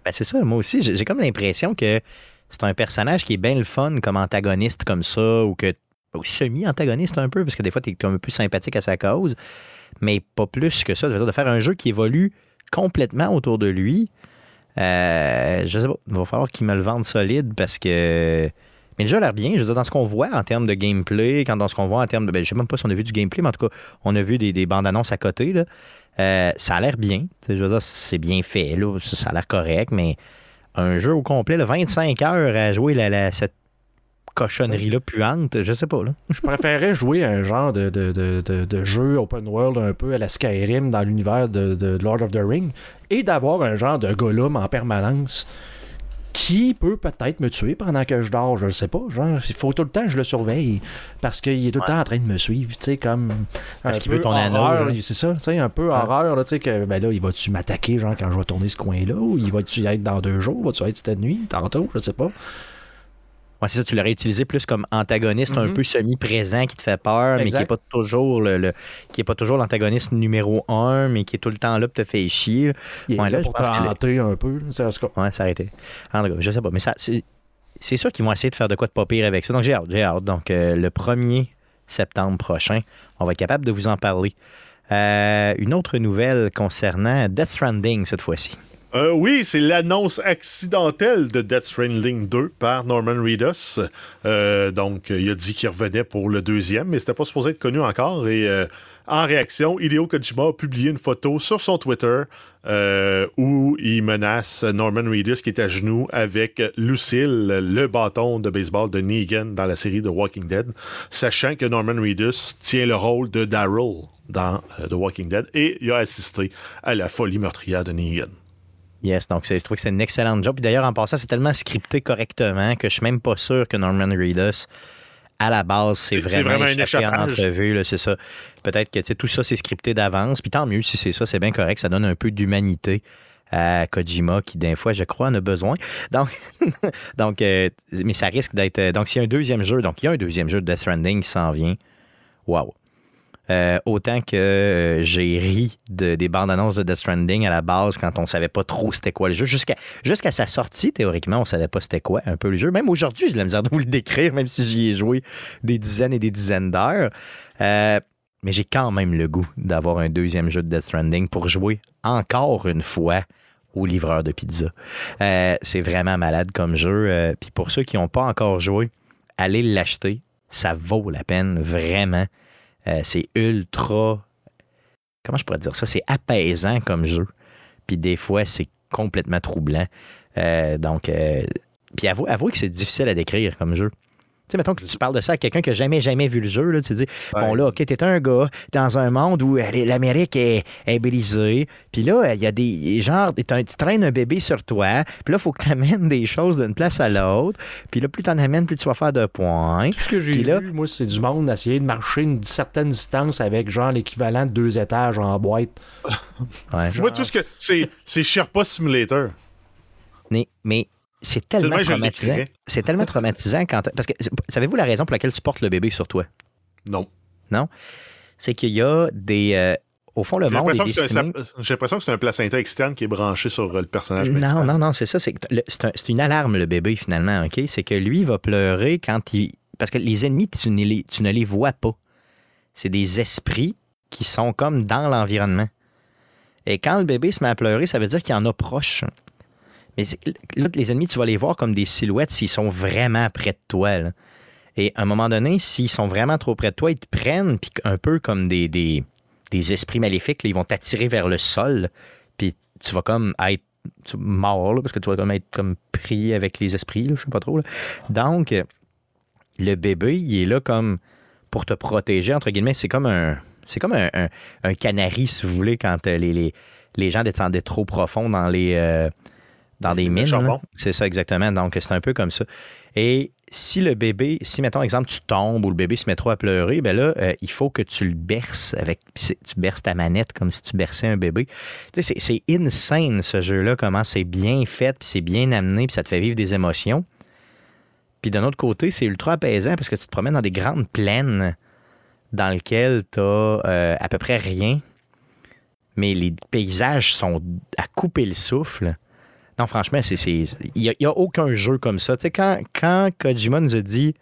Ben, c'est ça, moi aussi, j'ai comme l'impression que c'est un personnage qui est bien le fun comme antagoniste comme ça, ou que semi-antagoniste un peu, parce que des fois, tu es un peu plus sympathique à sa cause, mais pas plus que ça. De faire un jeu qui évolue complètement autour de lui, euh, je sais pas, il va falloir qu'il me le vende solide parce que. Mais le jeu a l'air bien, je veux dire, dans ce qu'on voit en termes de gameplay, quand dans ce qu'on voit en termes de. Ben, je sais même pas si on a vu du gameplay, mais en tout cas, on a vu des, des bandes annonces à côté, là. Euh, ça a l'air bien. Je veux dire, c'est bien fait, là. Ça, a l'air correct, mais un jeu au complet, là, 25 heures à jouer la, la- cette cochonnerie-là puante, je sais pas, là. Je préférais jouer un genre de, de, de, de, jeu open world un peu à la Skyrim dans l'univers de, de Lord of the Ring et d'avoir un genre de Gollum en permanence qui peut peut-être me tuer pendant que je dors, je le sais pas. Genre, il faut tout le temps que je le surveille parce qu'il est tout le temps en train de me suivre, tu sais, comme. Parce qu'il veut ton anneau, horreur. C'est ça, tu sais, un peu horreur, là, tu sais, que ben là, il va-tu m'attaquer, genre, quand je vais tourner ce coin-là, ou il va-tu être dans deux jours, va-tu être cette nuit, tantôt, je sais pas. Ouais, c'est ça, tu l'aurais utilisé plus comme antagoniste un Mhm. peu semi-présent qui te fait peur, mais qui n'est pas toujours le, le- qui est pas toujours l'antagoniste numéro un, mais qui est tout le temps là pour te faire chier. là. Il est Ouais, là, là pour te un peu. Ouais, ça a été. En tout cas, je sais pas, mais ça, c'est, c'est sûr qu'ils vont essayer de faire de quoi de pas pire avec ça. Donc j'ai hâte, j'ai hâte. Donc euh, le 1er septembre prochain, on va être capable de vous en parler. Euh, une autre nouvelle concernant Death Stranding cette fois-ci. Euh, oui, c'est l'annonce accidentelle de Death Stranding 2 par Norman Reedus. Euh, donc, il a dit qu'il revenait pour le deuxième, mais c'était pas supposé être connu encore. Et euh, en réaction, Hideo Kojima a publié une photo sur son Twitter où il menace Norman Reedus qui est à genoux avec Lucille, le bâton de baseball de Negan dans la série The Walking Dead, sachant que Norman Reedus tient le rôle de Daryl dans The Walking Dead et il a assisté à la folie meurtrière de Negan. Yes, donc je trouve que c'est une excellente job. Puis d'ailleurs, en passant, c'est tellement scripté correctement que je suis même pas sûr que Norman Reedus, à la base, c'est vraiment, vraiment un échappé en échappage. entrevue. C'est ça. Peut-être que tout ça, c'est scripté d'avance. Puis tant mieux si c'est ça, c'est bien correct. Ça donne un peu d'humanité à Kojima qui, d'un fois, je crois, en a besoin. Donc, *laughs* donc euh, mais ça risque d'être. Donc, s'il y a un deuxième jeu, donc il y a un deuxième jeu de Death Stranding qui s'en vient. Waouh! Euh, autant que euh, j'ai ri de- des bandes annonces de Death Stranding à la base quand on savait pas trop c'était quoi le jeu. Jusqu'à sa sortie, théoriquement, on savait pas c'était quoi un peu le jeu. Même aujourd'hui, j'ai de la misère de vous le décrire, même si j'y ai joué des dizaines et des dizaines d'heures. Euh, mais j'ai quand même le goût d'avoir un deuxième jeu de Death Stranding pour jouer encore une fois au livreur de pizza. C'est vraiment malade comme jeu. Puis pour ceux qui n'ont pas encore joué, allez l'acheter. Ça vaut la peine, vraiment. Euh, c'est ultra. Comment je pourrais dire ça? C'est apaisant comme jeu. Puis des fois, c'est complètement troublant. Euh, donc, euh, puis avouez, avouez que c'est difficile à décrire comme jeu. Tu sais, mettons que tu parles de ça à quelqu'un qui n'a jamais, jamais vu le jeu, là, tu te dis, bon là, ok, t'es un gars dans un monde où euh, l'Amérique est, est brisée, puis là, il y a des, genre, un- tu traînes un bébé sur toi, puis là, il faut que tu amènes des choses d'une place à l'autre, puis là, plus t'en amènes, plus tu vas faire de points. Tout ce que j'ai Puis là- vu, moi, c'est du monde essayer de marcher une certaine distance avec genre l'équivalent de deux étages en boîte. Ouais. Moi, tout ce que. C'est c'est Sherpa Simulator. Mais, mais c'est C'est le tellement traumatisant. C'est tellement traumatisant quand. Parce que, savez-vous la raison pour laquelle tu portes le bébé sur toi? Non. C'est qu'il y a des. euh, au fond, le monde j'ai l'impression que c'est un placenta externe qui est branché sur euh, le personnage. Non, principal. non, non, c'est ça. C'est un- une alarme, le bébé, finalement, OK? C'est que lui va pleurer quand il. Parce que les ennemis, tu ne les, tu ne les vois pas. C'est des esprits qui sont comme dans l'environnement. Et quand le bébé se met à pleurer, ça veut dire qu'il y en a proche. Mais là, les ennemis, tu vas les voir comme des silhouettes s'ils sont vraiment près de toi. Et à un moment donné, s'ils sont vraiment trop près de toi, ils te prennent, puis un peu comme des, des, des esprits maléfiques, ils vont t'attirer vers le sol, puis tu vas comme être mort, là, parce que tu vas comme être comme pris avec les esprits, je sais pas trop. Donc, le bébé, il est là comme pour te protéger, entre guillemets. C'est comme un. C'est comme un, un- un canari, si vous voulez, quand euh, les, les, les gens descendaient trop profond dans les. euh, dans des mines. C'est ça, exactement. Donc, c'est un peu comme ça. Et si le bébé, si, mettons, exemple, tu tombes ou le bébé se met trop à pleurer, ben là, euh, il faut que tu le berces avec. Tu berces ta manette comme si tu berçais un bébé. Tu sais, c'est insane, ce jeu-là, comment c'est bien fait, puis c'est bien amené, puis ça te fait vivre des émotions. Puis d'un autre côté, c'est ultra apaisant parce que tu te promènes dans des grandes plaines dans lesquelles tu as à peu près rien, mais les paysages sont à couper le souffle. Non, franchement, c'est il n'y a, aucun jeu comme ça. Tu sais, quand, quand Kojima nous a dit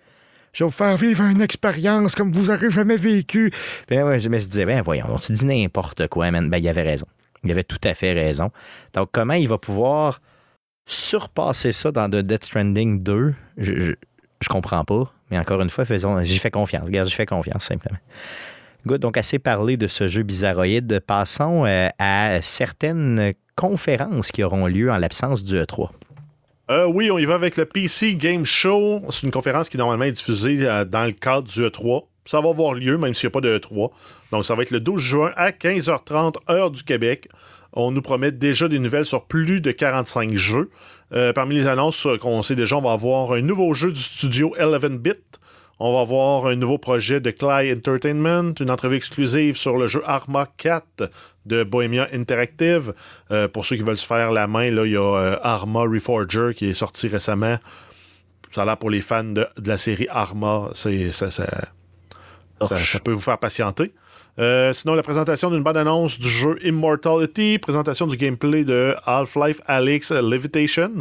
Je vais vous faire vivre une expérience comme vous n'aurez jamais vécu. Ben, je me disais, ben voyons, on se dit n'importe quoi, man. Ben, il avait raison. Il avait tout à fait raison. Donc, comment il va pouvoir surpasser ça dans The Death Stranding 2, je, je, je comprends pas. Mais encore une fois, faisons, j'y fais confiance. Regarde, j'y fais confiance, simplement. Good, donc assez parlé de ce jeu bizarroïde. Passons euh, à certaines conférences qui auront lieu en l'absence du E E3. Euh, oui, on y va avec le PC Game Show. C'est une conférence qui normalement est diffusée euh, dans le cadre du E3. Ça va avoir lieu, même s'il n'y a pas de E3. Donc, ça va être le 12 juin à 15h30, heure du Québec. On nous promet déjà des nouvelles sur plus de 45 jeux. Euh, parmi les annonces qu'on sait déjà, on va avoir un nouveau jeu du studio 11-bit. On va avoir un nouveau projet de Clay Entertainment, une entrevue exclusive sur le jeu Arma 4 de Bohemia Interactive. Euh, pour ceux qui veulent se faire la main, là, il y a euh, Arma Reforger qui est sorti récemment. Ça a l'air pour les fans de, de la série Arma. C'est, ça, ça, ça, ça peut vous faire patienter. Euh, sinon, la présentation d'une bonne annonce du jeu Immortality, présentation du gameplay de Half-Life Alyx Levitation.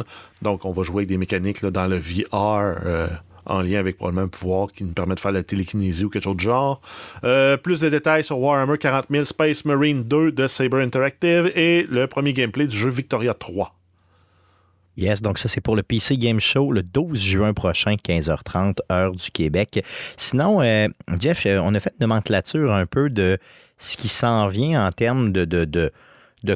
Donc, on va jouer avec des mécaniques là, dans le VR en lien avec probablement un pouvoir qui nous permet de faire la télékinésie ou quelque chose de genre. Euh, plus de détails sur Warhammer 40 000 Space Marine 2 de Saber Interactive et le premier gameplay du jeu Victoria 3. Yes, donc ça c'est pour le PC Game Show le 12 juin prochain, 15h30, heure du Québec. Sinon, euh, Jeff, euh, on a fait une nomenclature un peu de ce qui s'en vient en termes de,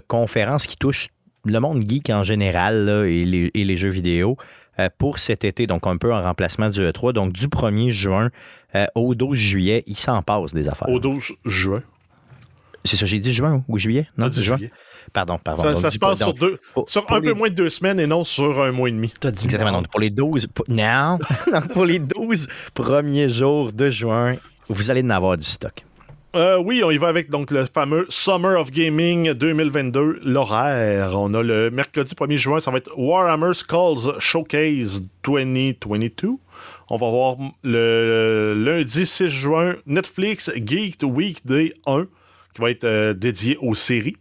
conférences qui touchent le monde geek en général et, les, jeux vidéo pour cet été, donc un peu en remplacement du E3. Donc du 1er juin euh, au 12 juillet, il s'en passe des affaires. Au 12 juin. C'est ça, j'ai dit juin ou juillet? Non, du juin. juillet. Pardon, pardon. Ça, Donc, ça du- se passe donc, sur, deux, pour- sur pour un les- peu moins de deux semaines et non sur un mois et demi. T'as dit Exactement. non. Donc, pour les 12, pour- non, *laughs* Donc, pour les 12 premiers jours de juin, vous allez en avoir du stock. Euh, oui, on y va avec donc le fameux Summer of Gaming 2022, l'horaire. On a le mercredi 1er juin, ça va être Warhammer Skulls Showcase 2022. On va voir le lundi 6 juin Netflix Geek Weekday 1 qui va être euh, dédié aux séries.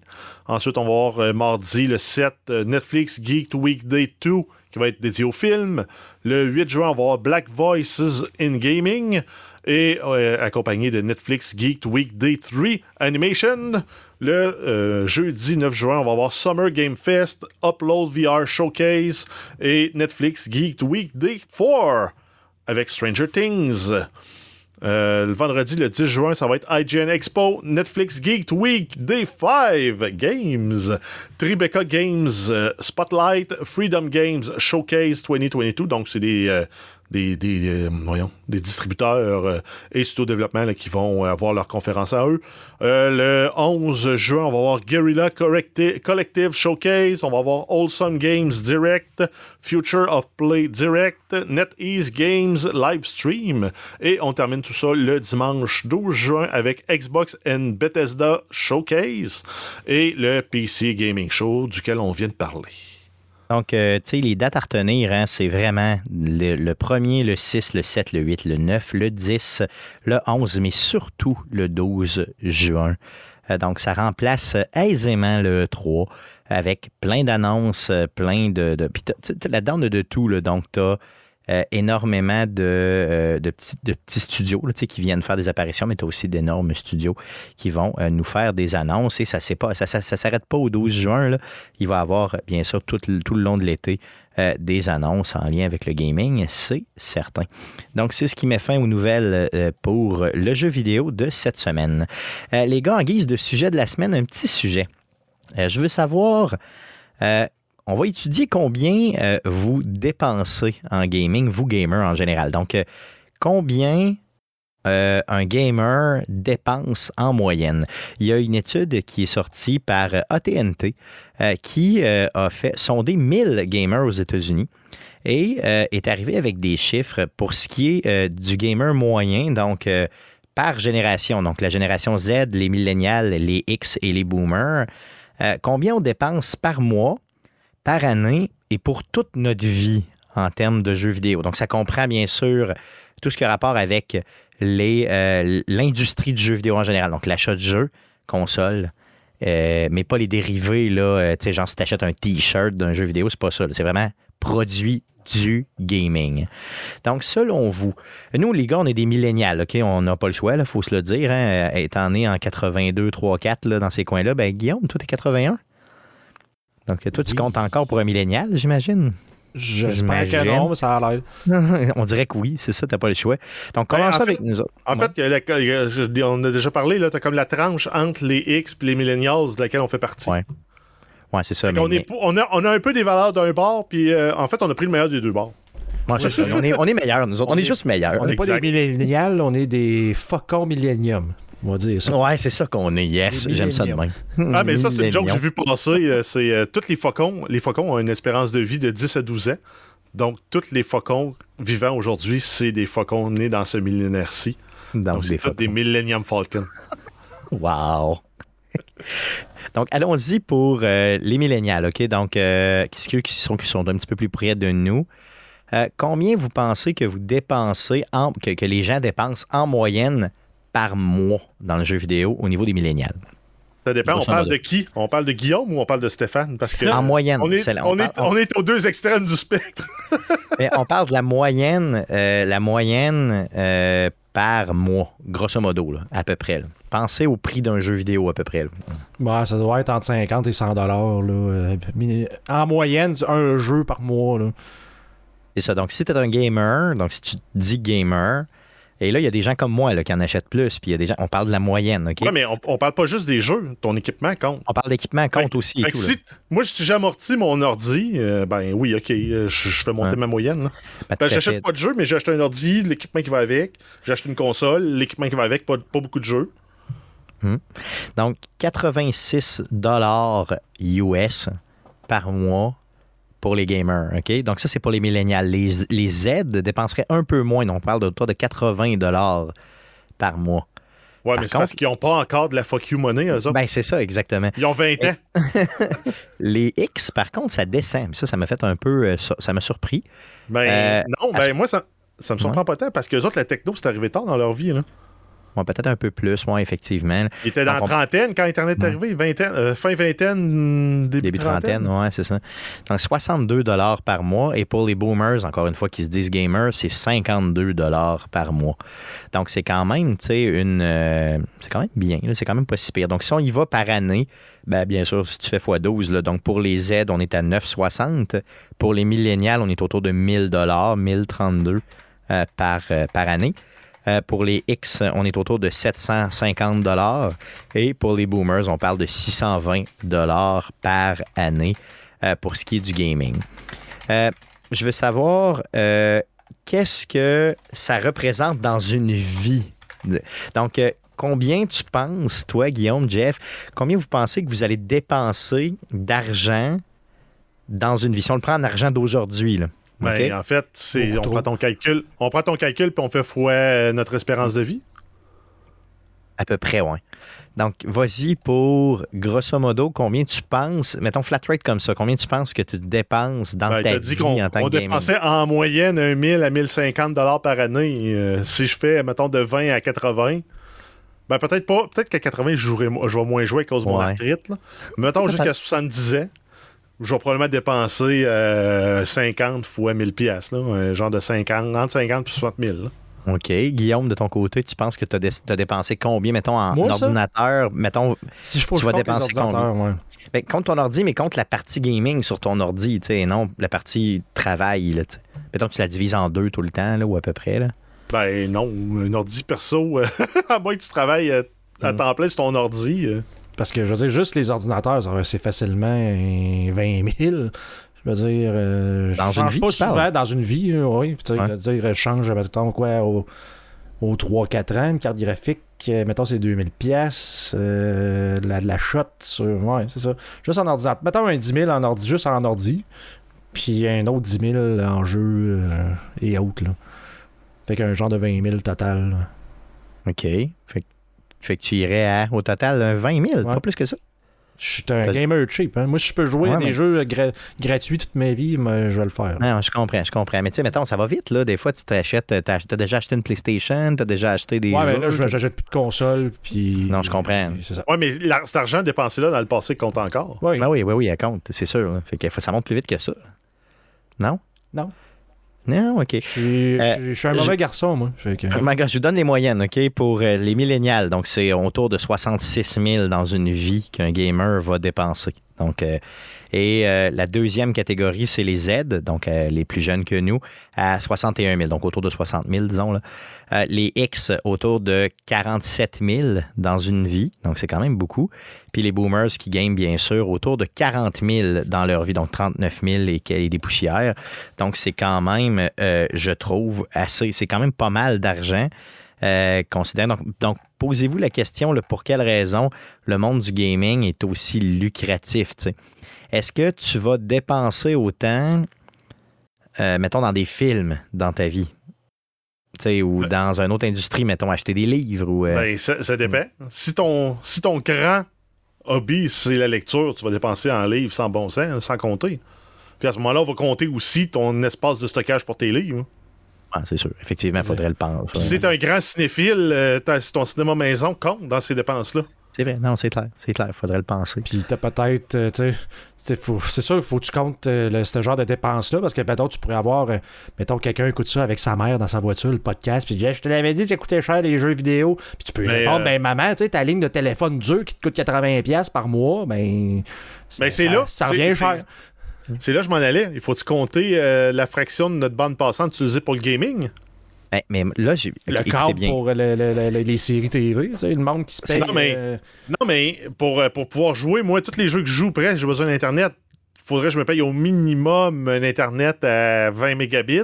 Ensuite, on va voir euh, mardi le 7 euh, Netflix Geek Weekday 2 qui va être dédié aux films. Le 8 juin, on va voir Black Voices in Gaming et euh, accompagné de Netflix Geek Weekday 3 Animation. Le euh, jeudi 9 juin, on va avoir Summer Game Fest, Upload VR Showcase et Netflix Geek Weekday 4 avec Stranger Things. Euh, le vendredi, le 10 juin, ça va être IGN Expo, Netflix Geek Week, Day 5 Games, Tribeca Games, Spotlight, Freedom Games Showcase 2022. Donc, c'est des, des, des, euh, voyons, des distributeurs euh, et studios de développement là, qui vont avoir leur conférence à eux. Euh, le 11 juin, on va avoir Guerrilla Collective Showcase, on va avoir Wholesome Games Direct, Future of Play Direct, NetEase Games Live Stream. Et on termine tout ça le dimanche 12 juin avec Xbox and Bethesda Showcase et le PC Gaming Show duquel on vient de parler. Donc, euh, tu sais, les dates à retenir, hein, c'est vraiment le, le 1er, le 6, le 7, le 8, le 9, le 10, le 11, mais surtout le 12 juin. Euh, donc, ça remplace aisément le 3 avec plein d'annonces, euh, plein de... de puis t'as- t'as- t'as là-dedans, on a de tout. Là, donc, tu as énormément de, euh, de, petits, de petits studios qui viennent faire des apparitions, mais tu as aussi d'énormes studios qui vont euh, nous faire des annonces. Et ça ne ça, ça, s'arrête pas au 12 juin. Là. Il va y avoir, bien sûr, tout, tout le long de l'été, euh, des annonces en lien avec le gaming, c'est certain. Donc, c'est ce qui met fin aux nouvelles euh, pour le jeu vidéo de cette semaine. Euh, les gars, en guise de sujet de la semaine, un petit sujet. Euh, je veux savoir, euh, on va étudier combien euh, vous dépensez en gaming, vous gamers en général. Donc, euh, combien euh, un gamer dépense en moyenne? Il y a une étude qui est sortie par AT&T euh, qui a fait sonder 1000 gamers aux États-Unis et est arrivé avec des chiffres pour ce qui est du gamer moyen, donc par génération, donc la génération Z, les millénials, les X et les boomers, combien on dépense par mois, par année et pour toute notre vie en termes de jeux vidéo. Donc ça comprend bien sûr tout ce qui a rapport avec euh, l'industrie du jeu vidéo en général, donc l'achat de jeux, consoles, euh, mais pas les dérivés, là, euh, tu sais, genre si tu achètes un t-shirt d'un jeu vidéo, c'est pas ça, c'est vraiment produit du gaming. Donc, selon vous, nous, les gars, on est des millénials, OK? On n'a pas le choix, il faut se le dire. Hein? Étant né en 82, 3, 4, là, dans ces coins-là, ben Guillaume, toi, t'es 81? Donc, toi, tu comptes encore pour un millénial, j'imagine? J'espère que non, mais ça a l'air. *laughs* on dirait que oui, c'est ça, t'as pas le choix. Donc, Ben, commence fait- avec nous autres. En fait, la- on a déjà parlé, là, t'as comme la tranche entre les X et les millennials de laquelle on fait partie. Ouais. Ouais, c'est ça. Est on, a, on a un peu des valeurs d'un bord, puis euh, en fait, on a pris le meilleur des deux bords. Ouais, c'est ça. On est, on est meilleurs, nous autres. On, On est, est- juste meilleurs. On n'est pas des millénials, on est des faucons millénium. On va dire ça. Ouais, c'est ça qu'on est. Yes, j'aime ça de même. Ah, mais ça, c'est une joke que j'ai vu passer. euh, c'est euh, tous les faucons. Les faucons ont une espérance de vie de 10 à 12 ans. Donc, tous les faucons vivants aujourd'hui, c'est des faucons nés dans ce millénaire-ci. Donc, c'est tous des Millennium Falcons. *laughs* Wow. Donc, allons-y pour euh, les millénials, OK? Donc, euh, qu'est-ce que- qui sont, qui sont un petit peu plus près de nous? Euh, combien vous pensez que vous dépensez, en- que, que les gens dépensent en moyenne par mois dans le jeu vidéo au niveau des millénials? Ça dépend. On parle de qui? On parle de Guillaume ou on parle de Stéphane? Parce que En moyenne. on est, c'est- on, est, parle- on est aux deux extrêmes du spectre. *laughs* Mais on parle de la moyenne, euh, la moyenne euh, par mois, grosso modo, là, à peu près. là. Pensez au prix d'un jeu vidéo à peu près. là. Ouais, ça doit être entre 50 et 100 dollars. En moyenne, un jeu par mois. Là. C'est ça. Donc, si tu es un gamer, donc si tu dis gamer, et là, il y a des gens comme moi là, qui en achètent plus, puis il y a des gens, on parle de la moyenne, OK? Ouais, mais on, on parle pas juste des jeux. Ton équipement compte. On parle d'équipement compte Fait- aussi. et Fait que tout, si, moi, si j'amortis mon ordi, euh, ben oui, OK, euh, je, je fais monter Ouais. ma moyenne. Ben, j'achète pas de jeu, mais j'ai acheté un ordi, l'équipement qui va avec. J'ai acheté une console, l'équipement qui va avec, pas, pas beaucoup de jeux. Donc, 86 dollars US par mois pour les gamers. OK? Donc, ça, c'est pour les millénials. Les, les Z dépenseraient un peu moins. On parle d'autour de 80 dollars par mois. Ouais, Par mais c'est contre- parce qu'ils ont pas encore de la fuck you money, eux autres. Ben, c'est ça, exactement. Ils ont 20 ans. *laughs* Les X, par contre, ça descend. Ça, ça m'a fait un peu. euh, ça m'a surpris. Ben, Euh, non, ben, moi, ça, ça me surprend pas tant parce que les autres, la techno, c'est arrivé tard dans leur vie. Là. Ouais, peut-être un peu plus, moi, effectivement. Ils étaient dans la trentaine quand Internet est arrivé, vingtaine, euh, fin vingtaine, début, Début trentaine, trentaine. ouais, c'est ça. Donc 62 dollars par mois et pour les boomers, encore une fois qui se disent gamers, c'est 52 dollars par mois. Donc c'est quand même, tu sais, une euh, c'est quand même bien, c'est quand même pas si pire. Donc si on y va par année, ben bien sûr, si tu fais x12 là, donc pour les Z, on est à 960, pour les millénials, on est autour de 1000 dollars, 1032 euh, par euh, par année. Euh, pour les X, on est autour de 750 dollars. Et pour les boomers, on parle de 620 dollars par année euh, pour ce qui est du gaming. Euh, je veux savoir qu'est-ce que ça représente dans une vie? Donc, combien tu penses, toi, Guillaume, Jeff, combien vous pensez que vous allez dépenser d'argent dans une vie? Si on le prend en argent d'aujourd'hui, là. Ben? En fait, c'est, on trop. prend ton calcul. On prend ton calcul puis on fait fois euh, notre espérance de vie. À peu près, oui. Donc, vas-y pour, grosso modo, combien tu penses, mettons flat rate comme ça, combien tu penses que tu dépenses dans Ben, ta vie qu'on en tant on que dépensait en moyenne un 1000 à 1050 dollars par année. Euh, si je fais, mettons, de 20 à 80, ben peut-être pas. Peut-être qu'à 80, je, jouerai, je vais moins jouer à cause de mon Ouais. arthrite. là. Mettons *laughs* jusqu'à 70 ans, je vais probablement dépenser euh, 50 fois 1000 pièces là, un genre de 50, entre 50 et 60 000. là. OK. Guillaume, de ton côté, tu penses que tu as, dépensé combien, mettons, en Moi, ça? ordinateur? Mettons, Si je Tu vas dépenser ordinateurs, ouais. ben, contre ton ordi, mais contre la partie gaming sur ton ordi, tu sais, et non la partie travail, là. Mettons que tu la divises en deux tout le temps, là, ou à peu près, là. Ben non, un ordi perso, euh, *laughs* à moins que tu travailles euh, à Mm. temps plein sur ton ordi. euh, Parce que je veux dire, juste les ordinateurs, ça va- c'est facilement euh, 20 000. Je veux dire, euh, je change vie, pas parles? souvent dans une vie, oui. Tu sais, je veux dire, je change, mettons, quoi, au, au 3-4 ans, une carte graphique, euh, mettons, c'est 2000 pièces euh, la, la shot sur... Ouais, c'est ça. Juste en ordinateur. Mettons un 10 000 en ordi, juste en ordi, puis un autre 10 000 en jeu euh, et autres, là. Fait qu'un genre de 20 000 total, là. OK. Fait, que- fait que tu irais à, au total, un 20 000, pas plus que ça. Je suis un gamer cheap. hein. Moi, si je peux jouer à des mais- jeux gra- gratuits toute ma vie, mais je vais le faire. Non, je comprends, je comprends. Mais tu sais, mettons, ça va vite, là. Des fois, tu t'achètes, t'as, t'as déjà acheté une PlayStation, t'as déjà acheté des Ouais, mais là, je- j'achète plus de console, puis... Non, je comprends. C'est ça. Ouais, mais la- cet argent dépensé là dans le passé compte encore. Oui. Ben oui, oui, oui, elle compte, c'est sûr. là. Fait que ça monte plus vite que ça. Non? Non. Non, OK. Je suis, Euh, je un mauvais garçon, moi. Que- God, je vous donne les moyennes, OK, pour euh, les millénials. Donc, c'est autour de 66 000 dans une vie qu'un gamer va dépenser. Donc, euh, et euh, la deuxième catégorie, c'est les Z, donc euh, les plus jeunes que nous, à 61 000, donc autour de 60 000, disons. Là. Euh, les X, autour de 47 000 dans une vie, donc c'est quand même beaucoup. Puis les boomers qui gagnent, bien sûr, autour de 40 000 dans leur vie, donc 39 000 et, des poussières. Donc, c'est quand même, je trouve, assez, c'est quand même pas mal d'argent. Euh. Donc, posez-vous la question pour quelle raison le monde du gaming est aussi lucratif. tu sais? Est-ce que tu vas dépenser autant, euh, mettons, dans des films dans ta vie? Ou Ben- dans une autre industrie, mettons, acheter des livres ou. euh, Ben, ça, ça dépend. Si, ton, si ton grand hobby, c'est la lecture, tu vas dépenser en livres sans bon sens, sans compter. Puis à ce moment-là, on va compter aussi ton espace de stockage pour tes livres. ah, c'est sûr. Effectivement, il faudrait le penser. Si t'es un grand cinéphile, euh, ton cinéma maison compte dans ces dépenses-là. C'est vrai, non, c'est clair. C'est clair, faudrait le penser. Puis t'as peut-être, euh, tu sais, c'est sûr, il faut que tu comptes euh, le- ce genre de dépenses-là, parce que peut-être tu pourrais avoir, euh, mettons, quelqu'un écoute ça avec sa mère dans sa voiture, le podcast, puis je te l'avais dit, ça coûtait cher les jeux vidéo. Puis tu peux lui Mais, répondre, euh, ben maman, tu sais, ta ligne de téléphone dure qui te coûte 80$ par mois, ben. Ben, c'est ça- là, Ça revient cher. C'est là que je m'en allais. Il faut-tu compter euh, la fraction de notre bande passante utilisée pour le gaming? Ben, mais là, j'ai. Le câble bien. pour euh, le- le- le- le- les séries TV, sais, le monde qui se C'est paye. non, mais- euh, Non, mais pour, euh, pour pouvoir jouer, moi, tous les jeux que je joue presque, j'ai besoin d'Internet. Il faudrait que je me paye au minimum un Internet à 20 mégabits.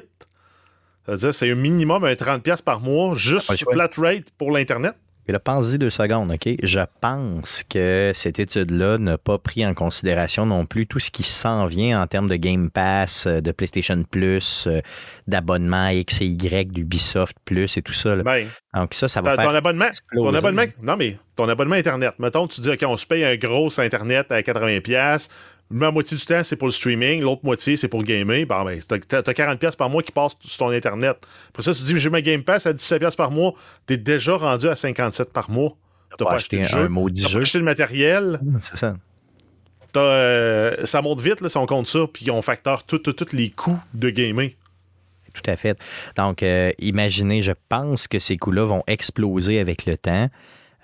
Ça veut dire c'est un minimum un 30$ par mois, juste flat rate pour l'Internet. Mais là, pense-y deux secondes, OK? Je pense que cette étude-là n'a pas pris en considération non plus tout ce qui s'en vient en termes de Game Pass, euh, de PlayStation Plus, euh, d'abonnement X et Y, d'Ubisoft Plus et tout ça. là. Ben, Donc ça, ça va ton, faire... ton abonnement, ton abonnement, non mais ton abonnement Internet. Mettons, tu dis, OK, on se paye un gros Internet à 80$. La moitié du temps, c'est pour le streaming. L'autre moitié, c'est pour gamer. Bon, ben, t'as, t'as 40$ par mois qui passent sur ton Internet. Après ça, tu dis, j'ai ma Game Pass à 17$ par mois. T'es déjà rendu à 57$ par mois. T'as pas acheté le un jeu. maudit jeu. pas acheté le matériel. C'est ça. Euh, ça monte vite, là, si on compte ça. Puis on facteur tous les coûts de gamer. Tout à fait. Donc, euh, imaginez, je pense que ces coûts-là vont exploser avec le temps.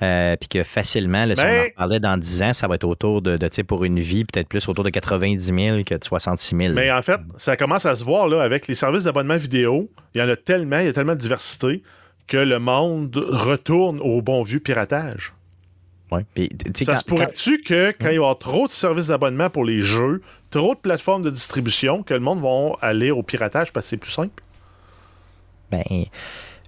Euh, puis que facilement, là, si Ben- on en parlait dans 10 ans, ça va être autour de, de tu sais, pour une vie, peut-être plus autour de 90 000 que de 66 000. Mais en fait, ça commence à se voir là, avec les services d'abonnement vidéo. Il y en a tellement, il y a tellement de diversité que le monde retourne au bon vieux piratage. Ouais. Puis, Ça quand- se pourrait-tu que quand il va y avoir trop de services d'abonnement pour les jeux, trop de plateformes de distribution, que le monde va aller au piratage parce que c'est plus simple? Ben,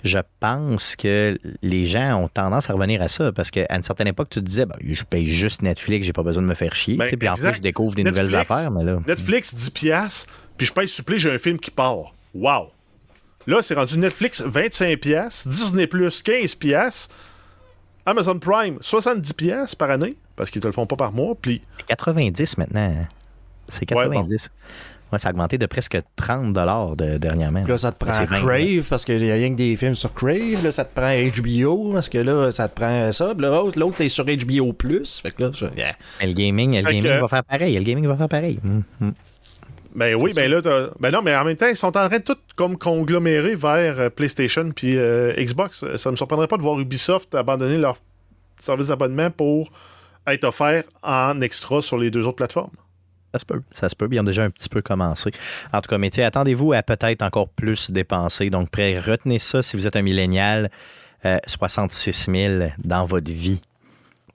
je pense que les gens ont tendance à revenir à ça parce qu'à une certaine époque, tu te disais, ben, je paye juste Netflix, j'ai pas besoin de me faire chier. Ben, puis en plus, je découvre des nouvelles affaires, mais là. Netflix, 10$, piastres, puis je paye supplé, j'ai un film qui part. Wow! Là, c'est rendu Netflix, 25$, piastres, Disney+, 15$, piastres, Amazon Prime, 70$ piastres par année, parce qu'ils te le font pas par mois, puis 90 maintenant. C'est Ouais, 90. Ouais, ça a augmenté de presque 30 de, dernièrement. Là, ça te prend C'est Crave, parce qu'il y a rien que des films sur Crave. Là, ça te prend HBO, parce que là, ça te prend ça. L'autre, l'autre, t'es sur HBO+. Fait que là, ça- yeah. Mais le gaming, le gaming que- va faire pareil. Le gaming va faire pareil. Hum, hum. Ben oui, ben là, t'as- ben non, mais en même temps, ils sont en train de tout comme conglomérer vers euh, PlayStation puis euh, Xbox. Ça me surprendrait pas de voir Ubisoft abandonner leur service d'abonnement pour être offert en extra sur les deux autres plateformes. Ça se peut, ça se peut. Ils ont déjà un petit peu commencé. En tout cas, mais attendez-vous à peut-être encore plus dépenser. Donc, prêt, retenez ça si vous êtes un millénial, euh, 66 000 dans votre vie.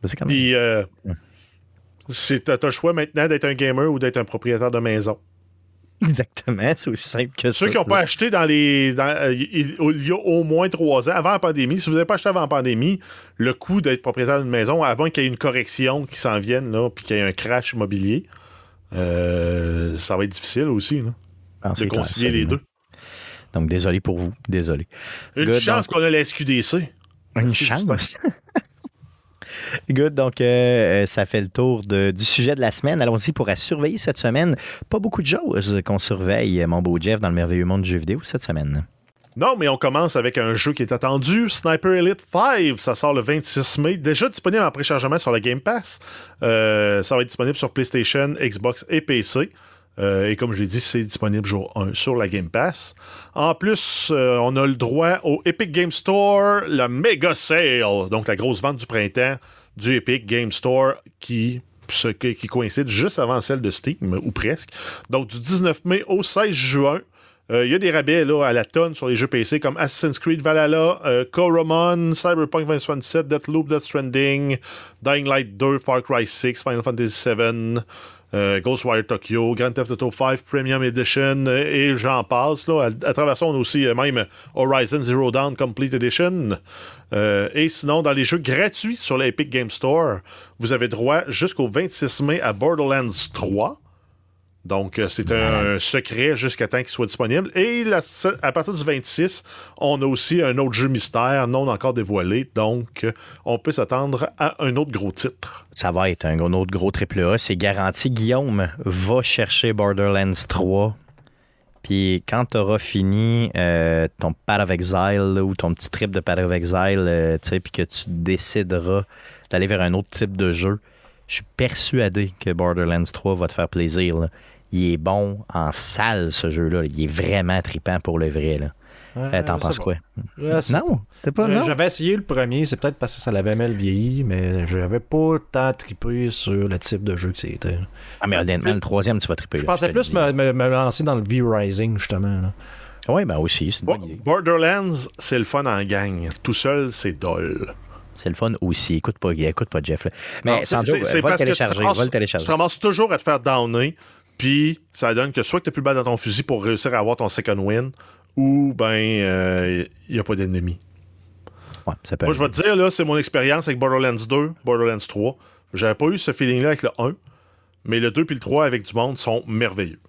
C'est quand même... Puis euh, c'est t'as t'as le choix maintenant d'être un gamer ou d'être un propriétaire de maison. Exactement, c'est aussi simple que ça. Ceux qui n'ont pas acheté dans les. dans- euh, il, il y a au moins trois ans, avant la pandémie, si vous n'avez pas acheté avant la pandémie, le coût d'être propriétaire d'une maison, avant qu'il y ait une correction qui s'en vienne, là, puis qu'il y ait un crash immobilier, euh, ça va être difficile aussi, là, Ah, de concilier les deux. Donc, désolé pour vous. Désolé. Une Good, chance donc- qu'on a la SQDC. Une chance. *laughs* Good, donc euh, euh, ça fait le tour de- du sujet de la semaine. Allons-y pour à surveiller cette semaine. Pas beaucoup de choses qu'on surveille, mon beau Jeff, dans le merveilleux monde du jeu vidéo cette semaine. Non, mais on commence avec un jeu qui est attendu, Sniper Elite 5. Ça sort le 26 mai. Déjà disponible en préchargement sur la Game Pass. Euh, ça va être disponible sur PlayStation, Xbox et PC. Euh, et comme j'ai dit, c'est disponible jour 1 sur la Game Pass. En plus, euh, on a le droit au Epic Game Store, le Mega Sale, donc la grosse vente du printemps du Epic Game Store qui qui coïncide juste avant celle de Steam, ou presque. Donc du 19 mai au 16 juin. Euh, Il y a des rabais là, à la tonne sur les jeux PC comme Assassin's Creed Valhalla, euh, Coromon, Cyberpunk 2077, Deathloop, Death Stranding, Dying Light 2, Far Cry 6, Final Fantasy 7, euh, Ghostwire Tokyo, Grand Theft Auto 5 Premium Edition euh, et j'en passe. Là. À, travers ça, on a aussi euh, même Horizon Zero Dawn Complete Edition. Euh, et sinon, dans les jeux gratuits sur l'Epic Game Store, vous avez droit jusqu'au 26 mai à Borderlands 3. Donc, euh, c'est un secret jusqu'à temps qu'il soit disponible. Et la- à partir du 26, on a aussi un autre jeu mystère non encore dévoilé. Donc, euh, on peut s'attendre à un autre gros titre. Ça va être un autre gros triple A, c'est garanti. Guillaume va chercher Borderlands 3. Puis quand tu auras fini euh, ton Path of Exile là, ou ton petit trip de Path of Exile, euh, tu sais, puis que tu décideras d'aller vers un autre type de jeu, je suis persuadé que Borderlands 3 va te faire plaisir. là. Il est bon en salle, ce jeu-là. Il est vraiment trippant pour le vrai. Là. Ouais, Euh, T'en penses quoi? Je Non, pas? J'avais essayé le premier, c'est peut-être parce que ça l'avait mal vieilli, mais j'avais pas tant trippé sur le type de jeu que c'était. Ah, mais honnêtement, le troisième, tu vas tripper. Je pensais plus me, me- me lancer dans le V-Rising, justement. là. Oui, ben aussi, c'est une Bo- bonne idée. Borderlands, c'est le fun en gang. Tout seul, c'est dol. C'est le fun aussi. Écoute pas, écoute pas Jeff. là. Mais sans c'est- joke, c'est va le parce que tu te télécharger. Tu te ramasses toujours à te faire downer, puis ça donne que soit que tu plus balle dans ton fusil pour réussir à avoir ton second win, ou ben, il n'y a pas. Ouais, peut Moi, je vais te dire, là, c'est mon expérience avec Borderlands 2, Borderlands 3. J'avais pas eu ce feeling-là avec le 1, mais le 2 puis le 3 avec du monde sont merveilleux.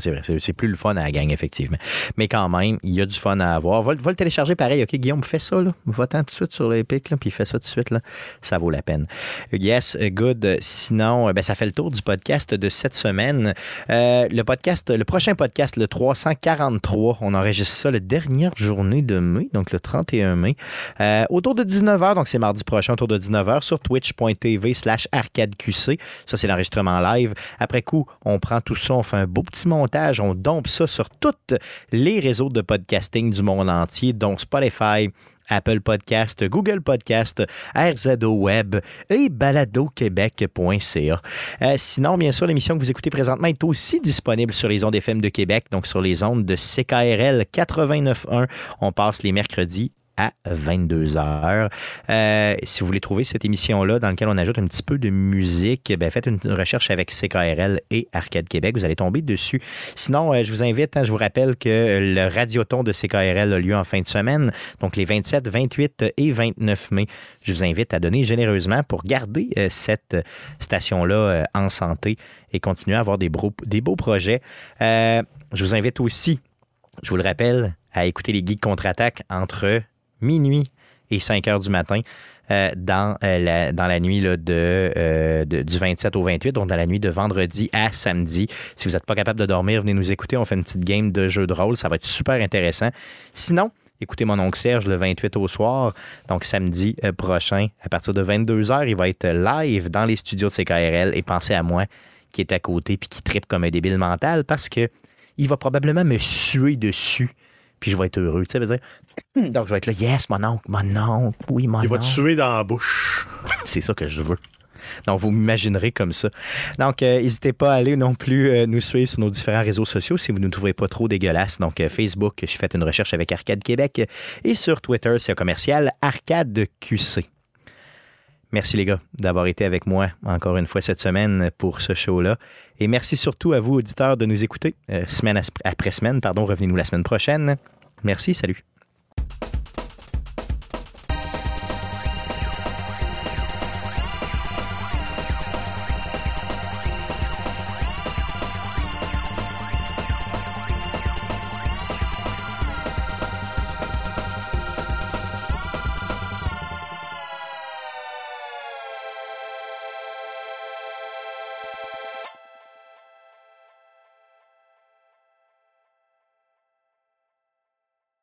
C'est vrai, c'est plus le fun à la gang, effectivement. Mais quand même, il y a du fun à avoir. Va, le- télécharger pareil, OK, Guillaume, fais ça, là. Va-t'en tout de suite sur l'Epic, puis fais ça tout de suite, là. Ça vaut la peine. Yes, good. Sinon, euh, ben, ça fait le tour du podcast de cette semaine. Euh, le podcast, le prochain podcast, le 343, on enregistre ça la dernière journée de mai, donc le 31 mai, euh, autour de 19h, donc c'est mardi prochain, autour de 19h, sur twitch.tv slash arcadeqc. Ça, c'est l'enregistrement live. Après coup, on prend tout ça, on fait un beau petit montage, on dompe ça sur tous les réseaux de podcasting du monde entier, dont Spotify, Apple Podcast, Google Podcast, RZO Web et baladoquebec.ca. Euh, sinon, bien sûr, l'émission que vous écoutez présentement est aussi disponible sur les ondes FM de Québec, donc sur les ondes de CKRL 89.1. On passe les mercredis à 22h. Euh, si vous voulez trouver cette émission-là dans laquelle on ajoute un petit peu de musique, ben, faites une recherche avec CKRL et Arcade Québec. Vous allez tomber dessus. Sinon, euh, je vous invite, hein, je vous rappelle que le Radioton de CKRL a lieu en fin de semaine, donc les 27, 28 et 29 mai. Je vous invite à donner généreusement pour garder euh, cette station-là en santé et continuer à avoir des, beaux- des beaux projets. Je vous invite aussi, je vous le rappelle, à écouter les Geeks contre-attaque entre minuit et 5 heures du matin euh, dans, euh, la, dans la nuit là, de, euh, du 27 au 28, donc dans la nuit de vendredi à samedi. Si vous n'êtes pas capable de dormir, venez nous écouter. On fait une petite game de jeu de rôle. Ça va être super intéressant. Sinon, écoutez mon oncle Serge le 28 au soir, donc samedi prochain, à partir de 22h, il va être live dans les studios de CKRL et pensez à moi qui est à côté puis qui tripe comme un débile mental parce que il va probablement me suer dessus puis je vais être heureux, tu sais, dire. *clears throat* Donc, je vais être là, yes, mon oncle, mon oncle, oui, mon Il va oncle. te tuer dans la bouche. *laughs* C'est ça que je veux. Donc, vous m'imaginerez comme ça. Donc, euh, n'hésitez pas à aller non plus euh, nous suivre sur nos différents réseaux sociaux si vous ne nous trouvez pas trop dégueulasses. Donc, euh, Facebook, je fais une recherche avec Arcade Québec et sur Twitter, c'est un commercial Arcade QC. Merci les gars d'avoir été avec moi encore une fois cette semaine pour ce show-là. Et merci surtout à vous, auditeurs, de nous écouter euh, semaine après semaine. Pardon, revenez-nous la semaine prochaine. Merci, salut.